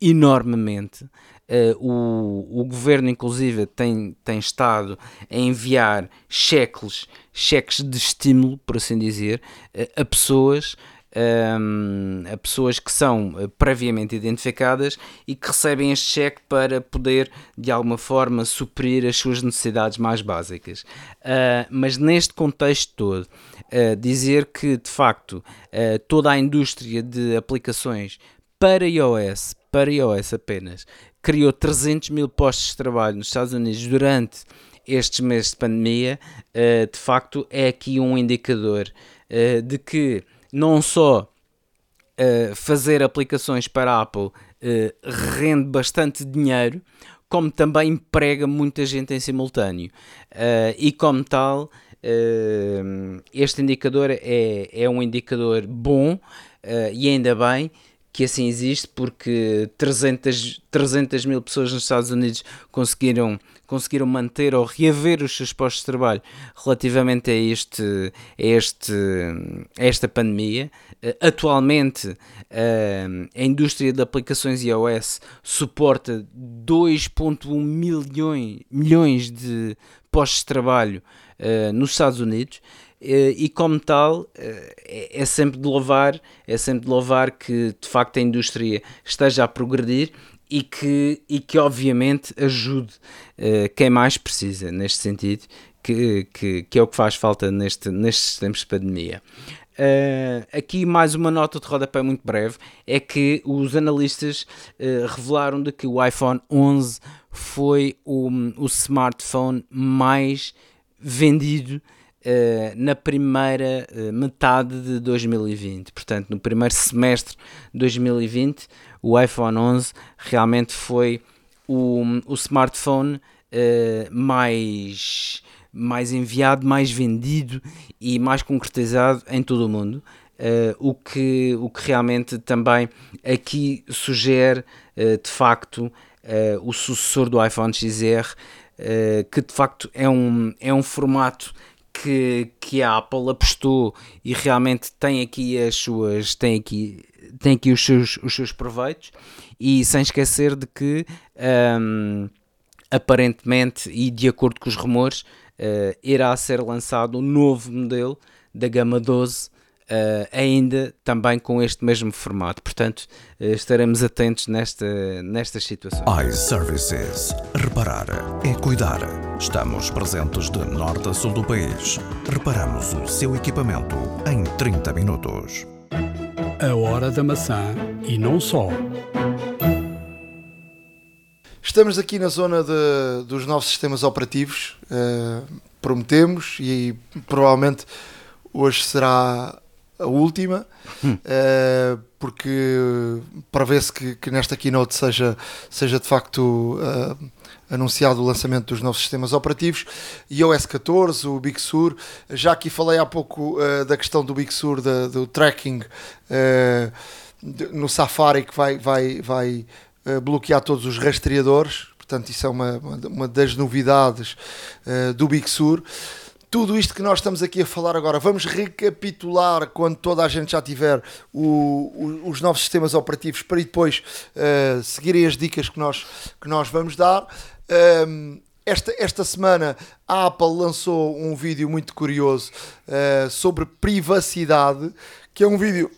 enormemente. Uh, o, o governo, inclusive, tem, tem estado a enviar cheques, cheques de estímulo, por assim dizer, a pessoas um, a pessoas que são eh, previamente identificadas e que recebem este cheque para poder de alguma forma suprir as suas necessidades mais básicas. Uh, mas neste contexto todo, uh, dizer que de facto uh, toda a indústria de aplicações para iOS, para iOS apenas, criou 300 mil postos de trabalho nos Estados Unidos durante estes meses de pandemia, de facto é aqui um indicador de que não só uh, fazer aplicações para Apple uh, rende bastante dinheiro, como também emprega muita gente em simultâneo. Uh, e como tal, este indicador é, é um indicador bom e ainda bem que assim existe, porque 300, 300 mil pessoas nos Estados Unidos conseguiram, conseguiram manter ou reaver os seus postos de trabalho relativamente a, este, a, este, a esta pandemia. Eh, atualmente, eh, a indústria de aplicações iOS suporta 2,1 milhões, milhões de postos de trabalho uh, nos Estados Unidos eh, e como tal eh, é, é sempre de louvar, é sempre de louvar que de facto a indústria esteja a progredir e que, e que obviamente ajude uh, quem mais precisa neste sentido, que, que, que, é o que faz falta neste, nestes tempos de pandemia. Uh, aqui mais uma nota de rodapé muito breve, é que os analistas uh, revelaram de que o iPhone 11 foi o, o smartphone mais vendido Uh, na primeira uh, metade de 2020. Portanto, no primeiro semestre de 2020, o iPhone 11 realmente foi o, o smartphone uh, mais, mais enviado, mais vendido e mais concretizado em todo o mundo. O, que, o que realmente também aqui sugere de facto o sucessor do iPhone XR, que de facto é um, é um formato que, que a Apple apostou e realmente tem aqui as suas tem aqui, tem aqui os, seus, os seus proveitos. E sem esquecer de que um, aparentemente e de acordo com os rumores irá ser lançado um novo modelo da gama 12 Uh, ainda também com este mesmo formato. Portanto, uh, estaremos atentos nesta, nestas situações. iServices. Reparar é cuidar. Estamos presentes de norte a sul do país. Reparamos o seu equipamento em 30 minutos. A hora da maçã e não só. Estamos aqui na zona de, dos novos sistemas operativos. Uh, prometemos e provavelmente hoje será a última, hum. uh, porque prevê-se que, que nesta keynote seja, seja de facto uh, anunciado o lançamento dos novos sistemas operativos, iOS 14, o Big Sur, já aqui falei há pouco uh, da questão do Big Sur, da, do tracking de, no Safari que vai, vai, vai bloquear todos os rastreadores, portanto isso é uma, uma das novidades do Big Sur tudo isto que nós estamos aqui a falar agora, vamos recapitular quando toda a gente já tiver o, o, os novos sistemas operativos para depois uh, seguirem as dicas que nós, que nós vamos dar. Um, ehm, esta, esta semana a Apple lançou um vídeo muito curioso uh, sobre privacidade, que é um vídeo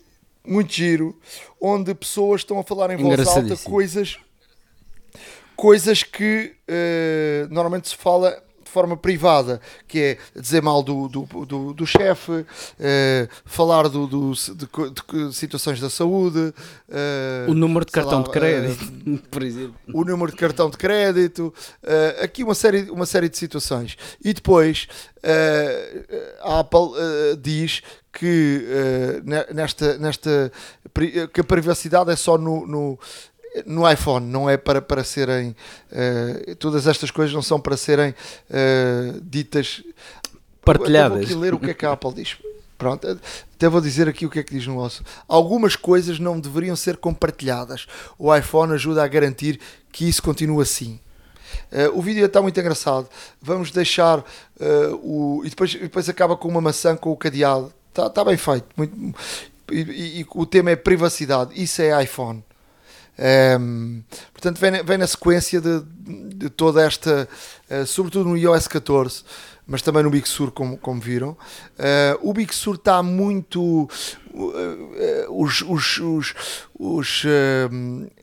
muito giro, onde pessoas estão a falar em voz alta coisas, coisas que uh, normalmente se fala forma privada, que é dizer mal do, do, do, do chefe, uh, falar do, do de, de, situações da saúde, uh, o número de cartão lá, de crédito, uh, por exemplo. O número de cartão de crédito, aqui uma série, uma série de situações. E depois a Apple diz que nesta, nesta que a privacidade é só no, no no iPhone, não é para, para serem. Uh, todas estas coisas não são para serem uh, ditas. Partilhadas. Eu vou aqui ler o que é que a Apple diz. Pronto, até vou dizer aqui o que é que diz no osso. Algumas coisas não deveriam ser compartilhadas. O iPhone ajuda a garantir que isso continue assim. Uh, o vídeo está muito engraçado. Vamos deixar o. E depois, depois acaba com uma maçã com o cadeado. Está tá bem feito. Muito, e, e, e, o tema é privacidade. Isso é iPhone. Um, portanto, vem, vem, na sequência de, de toda esta, uh, sobretudo no iOS 14, mas também no Big Sur, como, como viram. Uh, o Big Sur está muito. Uh, os. os, os, os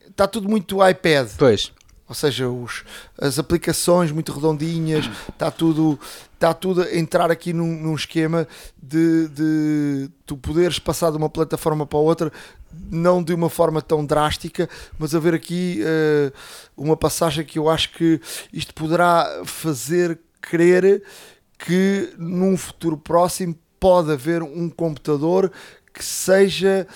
está tudo muito iPad. Pois. Ou seja, os, as aplicações muito redondinhas, está tudo, está tudo a entrar aqui num, num esquema de, de tu poderes passar de uma plataforma para outra não de uma forma tão drástica, mas haver aqui uh, uma passagem que eu acho que isto poderá fazer crer que num futuro próximo pode haver um computador que seja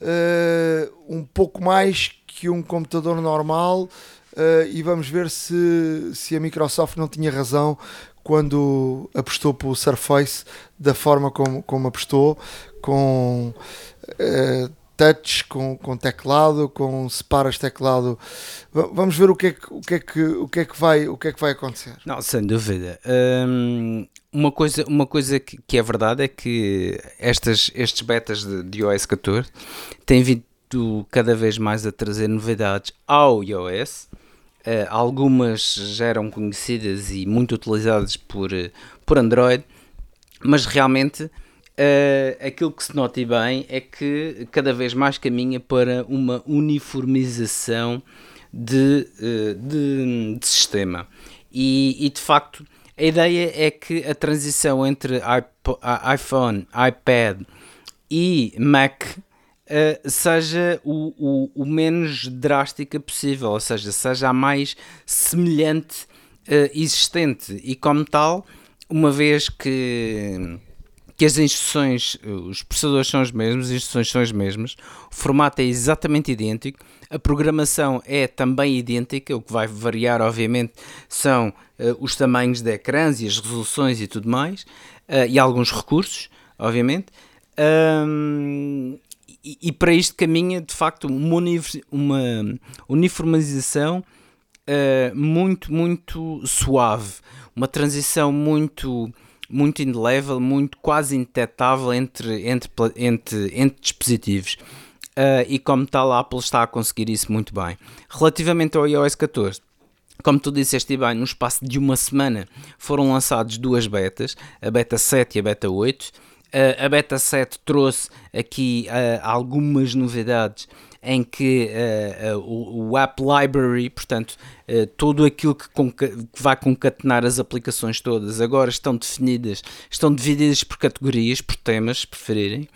uh, um pouco mais que um computador normal uh, e vamos ver se, se a Microsoft não tinha razão quando apostou pelo Surface da forma como, como apostou, com touch, com, com teclado, com separas teclado. Vamos ver o que é que, o que, é que, o que, é que, vai, o que, é que vai acontecer. Não, sem dúvida. Hum, uma coisa, uma coisa que, que, é verdade é que estas, estes betas de, de iOS 14 têm vindo cada vez mais a trazer novidades ao iOS. Uh, algumas já eram conhecidas e muito utilizadas por, por Android, mas realmente Uh, aquilo que se nota bem é que cada vez mais caminha para uma uniformização de, uh, de, de sistema. E, e, de facto, a ideia é que a transição entre iPhone, iPad e Mac uh, seja o, o, o, menos drástica possível, ou seja, seja a mais semelhante existente. E como tal, uma vez que que as instruções, os processadores são os mesmos, as instruções são as mesmas, o formato é exatamente idêntico, a programação é também idêntica, o que vai variar, obviamente, são uh, os tamanhos de ecrãs e as resoluções e tudo mais, uh, e alguns recursos, obviamente. Um, e, e, para isto caminha de facto uma, uma uniformização uh, muito, muito suave, uma transição muito muito indelével, muito quase indetetável entre, entre, entre, entre dispositivos. Uh, e como tal, a Apple está a conseguir isso muito bem. Relativamente ao iOS 14, como tu disseste bem, no espaço de uma semana foram lançados duas betas, a beta 7 e a beta 8. Uh, a beta 7 trouxe aqui uh, algumas novidades em que uh, uh, o, App Library, portanto, uh, tudo aquilo que, que, vai concatenar as aplicações todas, agora estão definidas, estão divididas por categorias, por temas, se preferirem.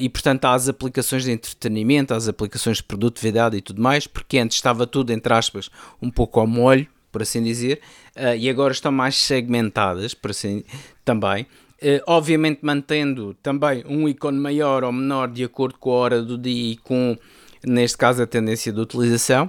e portanto há as aplicações de entretenimento, as aplicações de produtividade e tudo mais, porque antes estava tudo, entre aspas, um pouco ao molho, por assim dizer, e agora estão mais segmentadas, por assim também. Uh, obviamente mantendo também um ícone maior ou menor de acordo com a hora do dia e com, neste caso, a tendência de utilização.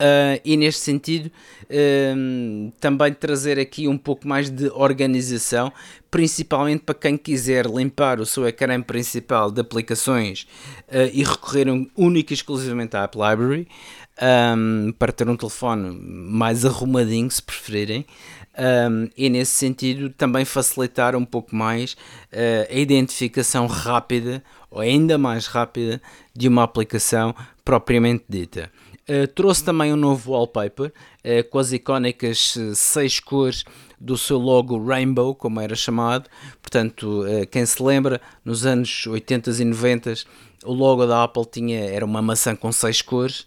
Uh, e neste sentido, uh, também trazer aqui um pouco mais de organização, principalmente para quem quiser limpar o seu ecrã principal de aplicações e recorrer única e exclusivamente à App Library, um, para ter um telefone mais arrumadinho, se preferirem um, e nesse sentido também facilitar um pouco mais uh, a identificação rápida ou ainda mais rápida de uma aplicação propriamente dita. Uh, trouxe também um novo wallpaper uh, com as icónicas seis cores do seu logo Rainbow, como era chamado. Portanto, quem se lembra, nos anos 80 e 90 o logo da Apple tinha, era uma maçã com seis cores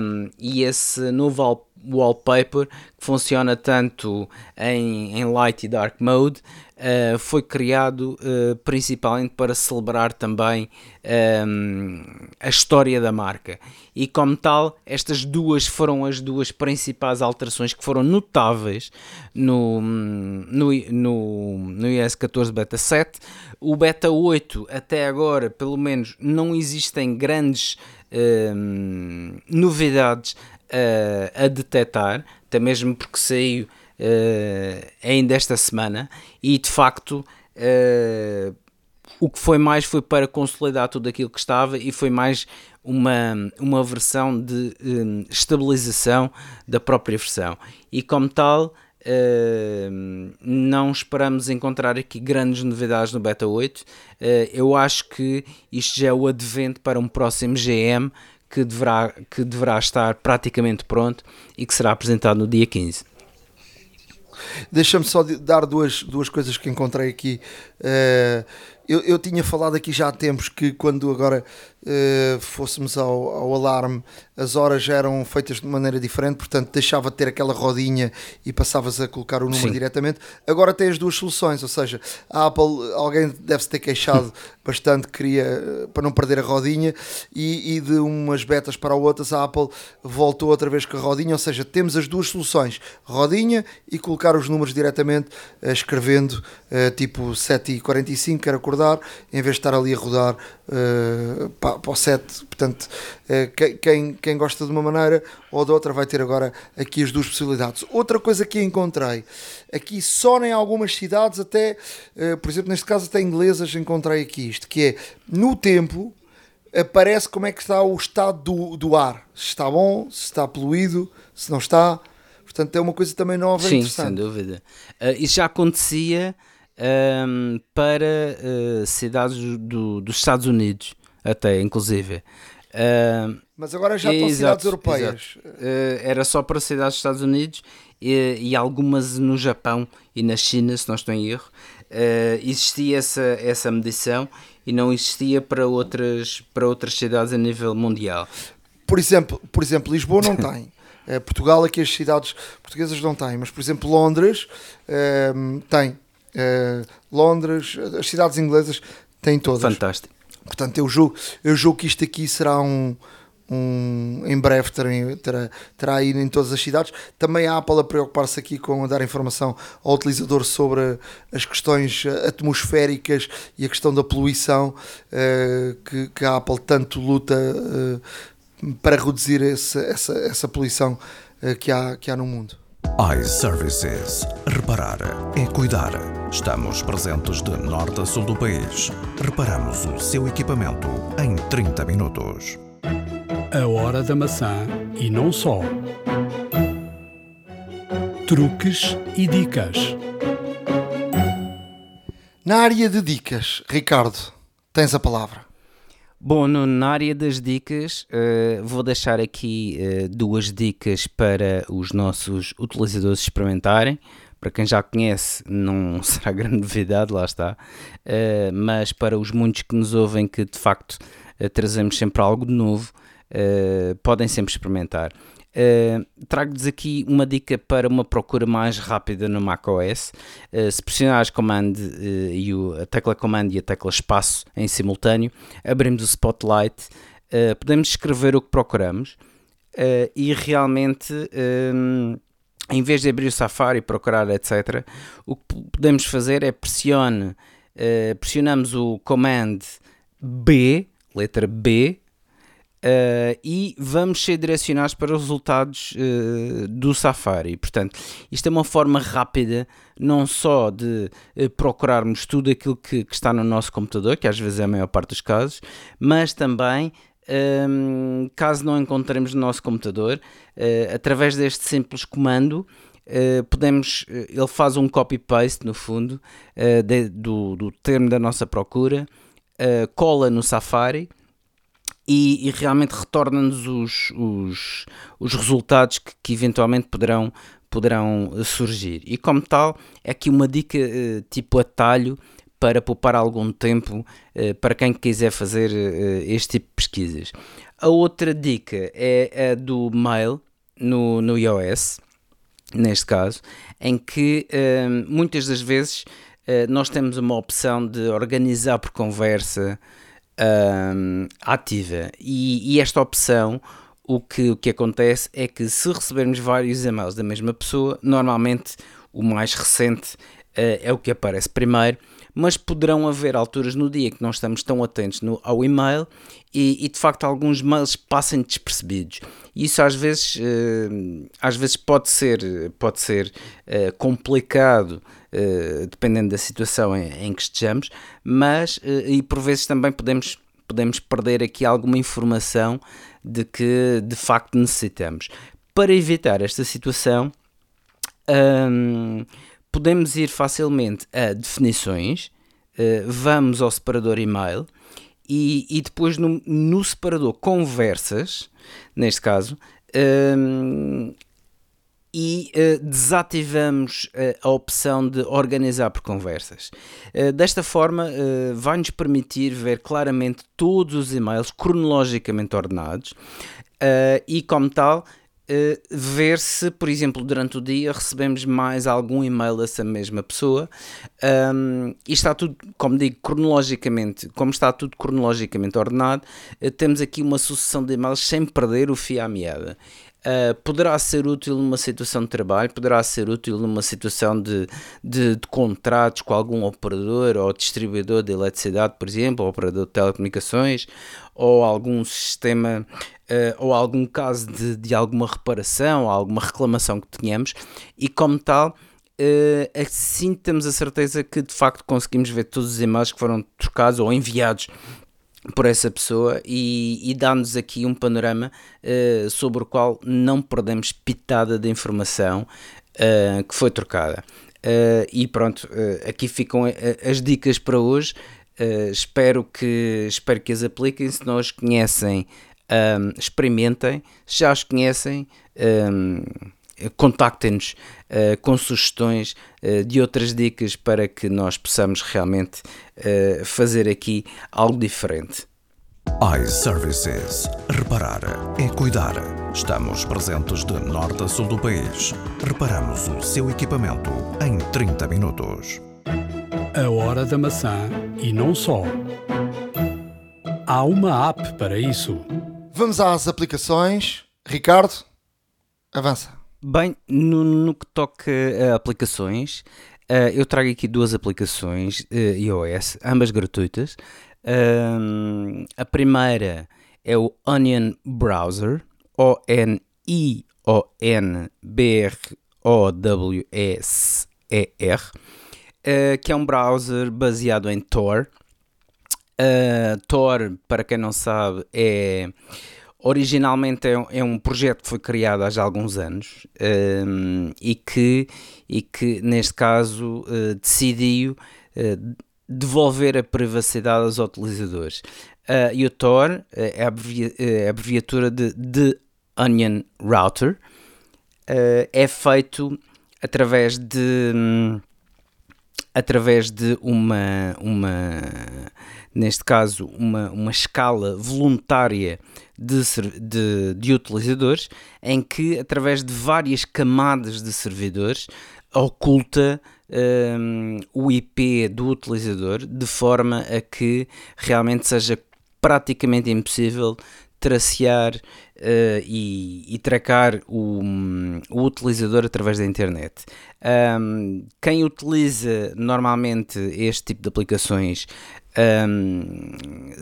um, e esse novo wallpaper que funciona tanto em, em light e dark mode uh, foi criado uh, principalmente para celebrar também um, a história da marca. E como tal estas duas foram as duas principais alterações que foram notáveis no, no, no, no iOS 14 Beta 7 o Beta 8 até agora pelo menos não existem grandes um, novidades a detectar, até mesmo porque saiu uh, ainda esta semana, e de facto uh, o que foi mais foi para consolidar tudo aquilo que estava e foi mais uma, uma versão de um, estabilização da própria versão. E como tal, Uh, não esperamos encontrar aqui grandes novidades no Beta 8. Uh, eu acho que isto já é o advento para um próximo GM que deverá, que deverá estar praticamente pronto e que será apresentado no dia 15. Deixa-me só dar duas, duas coisas que encontrei aqui. Uh, eu, eu tinha falado aqui já há tempos que quando agora uh, fôssemos ao, ao alarme, as horas eram feitas de maneira diferente, portanto deixava de ter aquela rodinha e passavas a colocar o número Sim. diretamente. Agora tem as duas soluções, ou seja, a Apple, alguém deve-se ter queixado bastante, queria para não perder a rodinha, e, e, de umas betas para outras, a Apple voltou outra vez com a rodinha, ou seja, temos as duas soluções, rodinha e colocar os números diretamente, uh, escrevendo uh, tipo 7h45, quero acordar, em vez de estar ali a rodar uh, para, para o set. Portanto, uh, quem, quem gosta de uma maneira ou de outra vai ter agora aqui as duas possibilidades. Outra coisa que encontrei, aqui só em algumas cidades, até, uh, por exemplo, neste caso até inglesas, encontrei aqui isto, que é no tempo aparece como é que está o estado do, do ar. Se está bom, se está poluído, se não está. Portanto, é uma coisa também nova Sim, interessante. sem dúvida. Uh, isso já acontecia um, para uh, cidades do, dos Estados Unidos, até inclusive. Uh, Mas agora já estão cidades europeias. Uh, era só para cidades dos Estados Unidos e, e, algumas no Japão e na China, se não estou em erro. Uh, existia essa, essa medição e não existia para outras, para outras cidades a nível mundial. Por exemplo, por exemplo Lisboa não tem. Portugal, aqui as cidades portuguesas não têm, mas por exemplo Londres tem uh, Londres, as cidades inglesas têm todas. Fantástico. Portanto, eu julgo, eu julgo que isto aqui será um, um, em breve terá, terá, terá aí em todas as cidades. Também a Apple a preocupar-se aqui com dar informação ao utilizador sobre as questões atmosféricas e a questão da poluição uh, que, que, a Apple tanto luta uh, para reduzir esse, essa, essa poluição uh, que, há, que há no mundo. iServices. Reparar é cuidar. Estamos presentes de norte a sul do país. Reparamos o seu equipamento em 30 minutos. A hora da maçã e não só. Truques e dicas. Na área de dicas, Ricardo, tens a palavra. Bom, no, na área das dicas, uh, vou deixar aqui uh, duas dicas para os nossos utilizadores experimentarem. Para quem já conhece, não será grande novidade, lá está. Uh, mas para os muitos que nos ouvem, que de facto trazemos sempre algo de novo, podem sempre experimentar. Uh, Trago-vos aqui uma dica para uma procura mais rápida no macOS. Uh, se pressionares Command uh, e o, a tecla Command e a tecla Espaço em simultâneo, abrimos o Spotlight, podemos escrever o que procuramos e realmente. em vez de abrir o Safari, procurar, etc., o que podemos fazer é pressione, pressionamos o Command B, letra B, Uh, e vamos ser direcionados para os resultados uh, do Safari. Portanto, isto é uma forma rápida, não só de uh, procurarmos tudo aquilo que, que, está no nosso computador, que às vezes é a maior parte dos casos, mas também. Um, caso não encontremos no nosso computador, através deste simples comando, podemos, ele faz um copy-paste no fundo de, do, do termo da nossa procura, cola no Safari, e, e realmente retorna-nos os, os, os resultados que, que, eventualmente poderão, poderão surgir. E como tal, é aqui uma dica uh, tipo atalho para poupar algum tempo uh, para quem quiser fazer este tipo de pesquisas. A outra dica é a do mail no, no iOS, neste caso, em que muitas das vezes nós temos uma opção de organizar por conversa ativa. E, e, esta opção, o que, o que acontece é que se recebermos vários e-mails da mesma pessoa, normalmente o mais recente uh, é o que aparece primeiro, mas poderão haver alturas no dia que não estamos tão atentos no, ao e-mail e, e, de facto alguns mails passem despercebidos. Isso às vezes, uh, às vezes pode ser, pode ser uh, complicado eh, dependendo da situação em, em que estejamos, mas e por vezes também podemos, podemos perder aqui alguma informação de que de facto necessitamos. Para evitar esta situação, um, podemos ir facilmente a definições, uh, vamos ao separador e-mail e, e depois no, no separador conversas, neste caso, um, e uh, desativamos uh, a opção de organizar por conversas. Desta forma, vai-nos permitir ver claramente todos os e-mails cronologicamente ordenados e, como tal, ver se, por exemplo, durante o dia recebemos mais algum e-mail dessa mesma pessoa. Um, e está tudo, como digo, cronologicamente, como está tudo cronologicamente ordenado, temos aqui uma sucessão de e-mails sem perder o fio à meada. Uh, poderá ser útil numa situação de trabalho, poderá ser útil numa situação de, de, de, contratos com algum operador ou distribuidor de eletricidade, por exemplo, ou operador de telecomunicações, ou algum sistema, uh, ou algum caso de, de alguma reparação, ou alguma reclamação que tenhamos, e como tal. Uh, assim temos a certeza que de facto conseguimos ver todos os e-mails que foram trocados ou enviados por essa pessoa e, e dá-nos aqui um panorama uh, sobre o qual não perdemos pitada de informação uh, que foi trocada. Uh, e pronto, aqui ficam as dicas para hoje. espero, que, espero que as apliquem. Se não as conhecem, um, experimentem. Se já as conhecem, um, contactem-nos uh, com sugestões uh, de outras dicas para que nós possamos realmente uh, fazer aqui algo diferente. iServices. Reparar é cuidar. Estamos presentes de norte a sul do país. Reparamos o seu equipamento em 30 minutos. A hora da maçã e não só. Há uma app para isso. Vamos às aplicações. Ricardo, avança. Bem, no, no que toca a aplicações, uh, eu trago aqui duas aplicações uh, iOS, ambas gratuitas. Uh, a primeira é o Onion Browser, O-N-I-O-N-B-R T-O-W-E-S-E-R, uh, que é um browser baseado em Tor. Tor, para quem não sabe, é originalmente é, é, um projeto que foi criado há alguns anos um, e, que, e que, neste caso, uh, decidiu uh, devolver a privacidade aos utilizadores. Uh, e o Tor a, é a abreviatura de The Onion Router. é feito através de. Um, através de uma, uma neste caso, uma, uma escala voluntária de, de, de utilizadores, em que, através de várias camadas de servidores, oculta um, o IP do utilizador de forma a que realmente seja praticamente impossível tracear uh, e, e, tracar o, o, utilizador através da internet. Um, quem utiliza normalmente este tipo de aplicações um,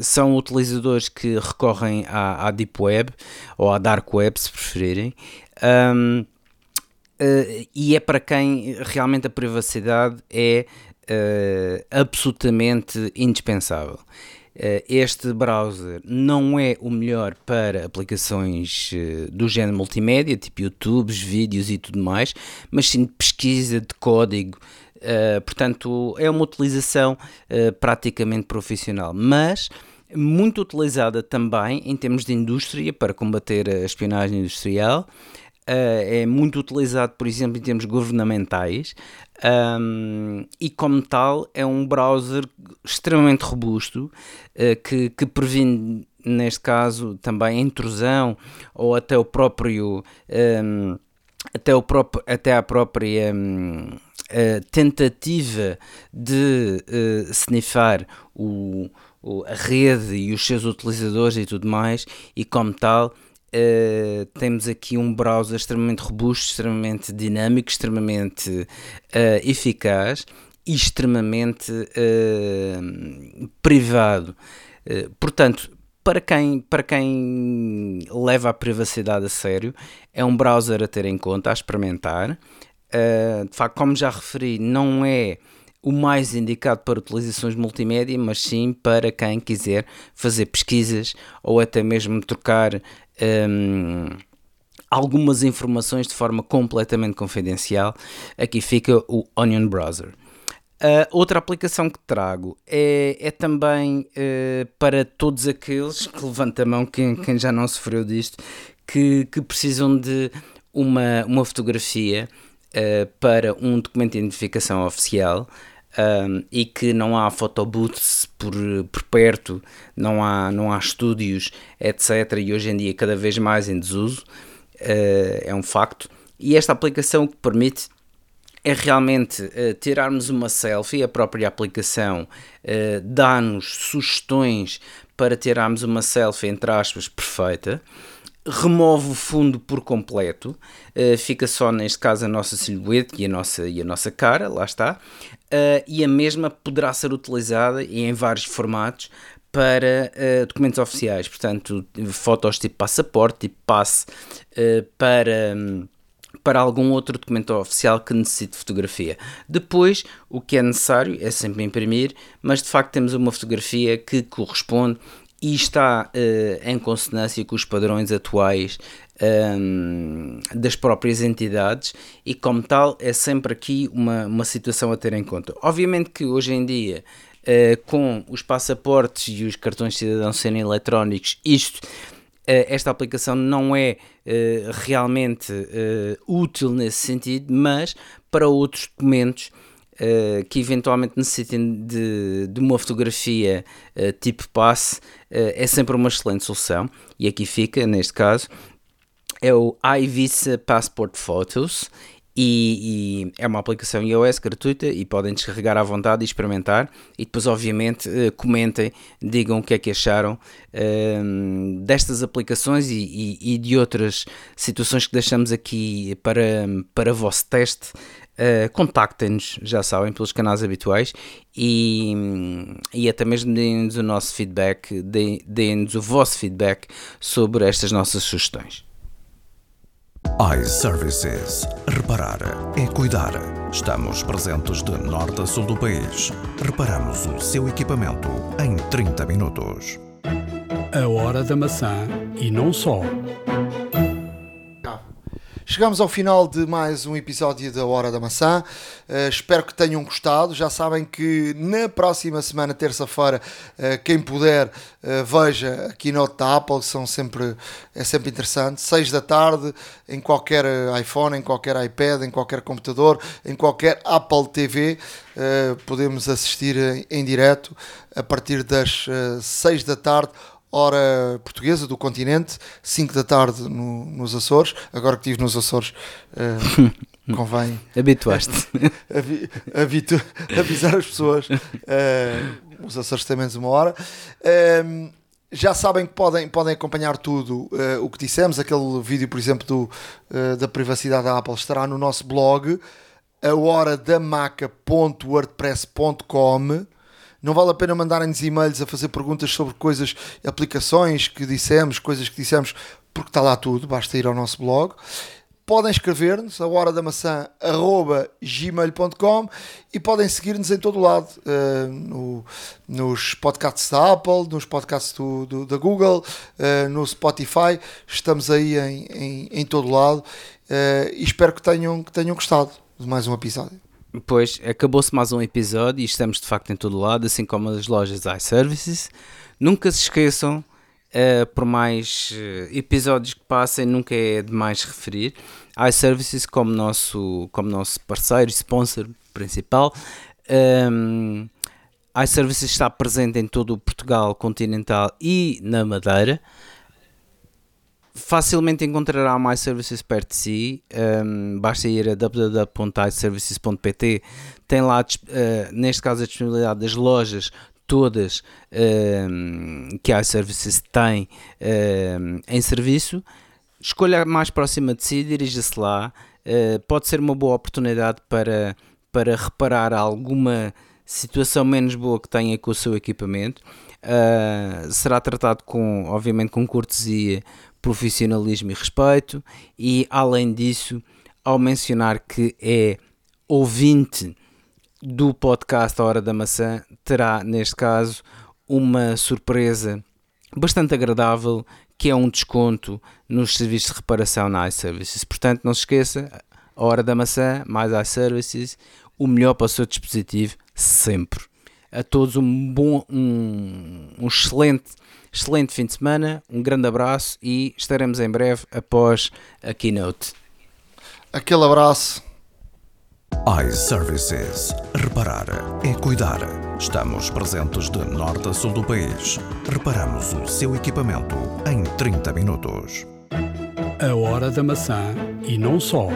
são utilizadores que recorrem à, à, Deep Web ou à Dark Web, se preferirem. Um, uh, eh, e é para quem realmente a privacidade é uh, absolutamente indispensável. Uh, este browser não é o melhor para aplicações do género multimédia, tipo YouTube, vídeos e tudo mais, mas sim de pesquisa de código, Uh, portanto, é uma utilização praticamente profissional, mas muito utilizada também em termos de indústria para combater a espionagem industrial. Uh, é muito utilizado, por exemplo, em termos governamentais um, e, como tal, é um browser extremamente robusto que, que previne, neste caso, também a intrusão ou até o próprio. Um, até, o próprio, até a própria um, tentativa de uh, snifar o, o, a rede e os seus utilizadores e tudo mais, e como tal. Uh, temos aqui um browser extremamente robusto, extremamente dinâmico, extremamente uh, eficaz e extremamente uh, privado. portanto, para quem, para quem leva a privacidade a sério, é um browser a ter em conta, a experimentar. De facto, como já referi, não é o mais indicado para utilizações multimédia, mas sim para quem quiser fazer pesquisas ou até mesmo trocar um, algumas informações de forma completamente confidencial. Aqui fica o Onion Browser. Uh, outra aplicação que trago é, é também uh, para todos aqueles que levanta a mão, quem, quem já não sofreu disto, que, que precisam de uma, uma fotografia uh, para um documento de identificação oficial. Um, e que não há photobooths por, por perto, não há, não há estúdios, etc. E hoje em dia cada vez mais em desuso, é um facto. E esta aplicação que permite é realmente uh, tirarmos uma selfie, a própria aplicação uh, dá-nos sugestões para tirarmos uma selfie, entre aspas, perfeita. Remove o fundo por completo, uh, fica só neste caso a nossa silhueta e a nossa, e a nossa cara, lá está, e a mesma poderá ser utilizada em vários formatos para uh, documentos oficiais, portanto, fotos tipo passaporte, tipo passe, uh, para. Um, para algum outro documento oficial que necessite fotografia. Depois, o que é necessário é sempre imprimir, mas de facto temos uma fotografia que corresponde e está uh, em consonância com os padrões atuais um, ehm, das próprias entidades e como tal é sempre aqui uma, uma situação a ter em conta. Obviamente que hoje em dia uh, com os passaportes e os cartões de cidadão serem eletrónicos isto eh, esta aplicação não é uh, realmente uh, útil nesse sentido, mas para outros documentos uh, que eventualmente necessitem de, de uma fotografia tipo passe, é sempre uma excelente solução. E aqui fica, neste caso, é o iVisa Passport Photos e, e, é uma aplicação iOS gratuita e podem descarregar à vontade e experimentar. E depois, obviamente, uh, comentem, digam o que é que acharam uh, destas aplicações e, e, e, de outras situações que deixamos aqui para, para vosso teste. Uh, contactem-nos, já sabem, pelos canais habituais e, e até mesmo deem-nos o nosso feedback, deem-nos o vosso feedback sobre estas nossas sugestões. iServices. Reparar é cuidar. Estamos presentes de norte a sul do país. Reparamos o seu equipamento em 30 minutos. A hora da maçã e não só. Chegamos ao final de mais um episódio da Hora da Maçã. Uh, espero que tenham gostado. Já sabem que na próxima semana, terça-feira, uh, quem puder, uh, veja a keynote da Apple, são sempre, é sempre interessante. 6 da tarde, em qualquer iPhone, em qualquer iPad, em qualquer computador, em qualquer Apple TV, podemos assistir em, em direto a partir das 6 da tarde hora portuguesa do continente, 5 da tarde no, nos Açores. Agora que estive nos Açores, uh, convém. Habituaste. Avi, habitu, avisar as pessoas. Uh, os Açores têm menos uma hora. Uh, já sabem que podem, podem acompanhar tudo o que dissemos. Aquele vídeo, por exemplo, do, da privacidade da Apple estará no nosso blog, a hora da maca.wordpress.com não vale a pena mandarem-nos e-mails a fazer perguntas sobre coisas, aplicações que dissemos, coisas que dissemos, porque está lá tudo, basta ir ao nosso blog. Podem escrever-nos a hora da maçã gmail.com e podem seguir-nos em todo o lado, uh, no, nos podcasts da Apple, nos podcasts do, do da Google, uh, no Spotify, estamos aí em, em, em todo o lado uh, e espero que tenham, que tenham gostado de mais um episódio. Pois, acabou-se mais um episódio e estamos de facto em todo lado, assim como as lojas iServices. Nunca se esqueçam, uh, por mais uh, episódios que passem, nunca é demais referir. iServices como nosso, como nosso parceiro e sponsor principal. Um, iServices está presente em todo o Portugal continental e na Madeira facilmente encontrará mais services perto de si. Um, basta ir a www.iservices.pt. Tem lá, uh, neste caso, a disponibilidade das lojas todas um, que a iServices tem um, em serviço. Escolha a mais próxima de si, dirija-se lá. Uh, pode ser uma boa oportunidade para, para reparar alguma situação menos boa que tenha com o seu equipamento. Uh, será tratado com, obviamente, com cortesia profissionalismo e respeito, e além disso, ao mencionar que é ouvinte do podcast A Hora da Maçã, terá neste caso uma surpresa bastante agradável que é um desconto nos serviços de reparação na iServices. Portanto, não se esqueça, a Hora da Maçã mais iServices, o melhor para o seu dispositivo sempre. A todos um bom, um, um excelente Excelente fim de semana, um grande abraço e estaremos em breve após a keynote. Aquele abraço. iServices. Reparar é cuidar. Estamos presentes de norte a sul do país. Reparamos o seu equipamento em 30 minutos. A hora da maçã e não só.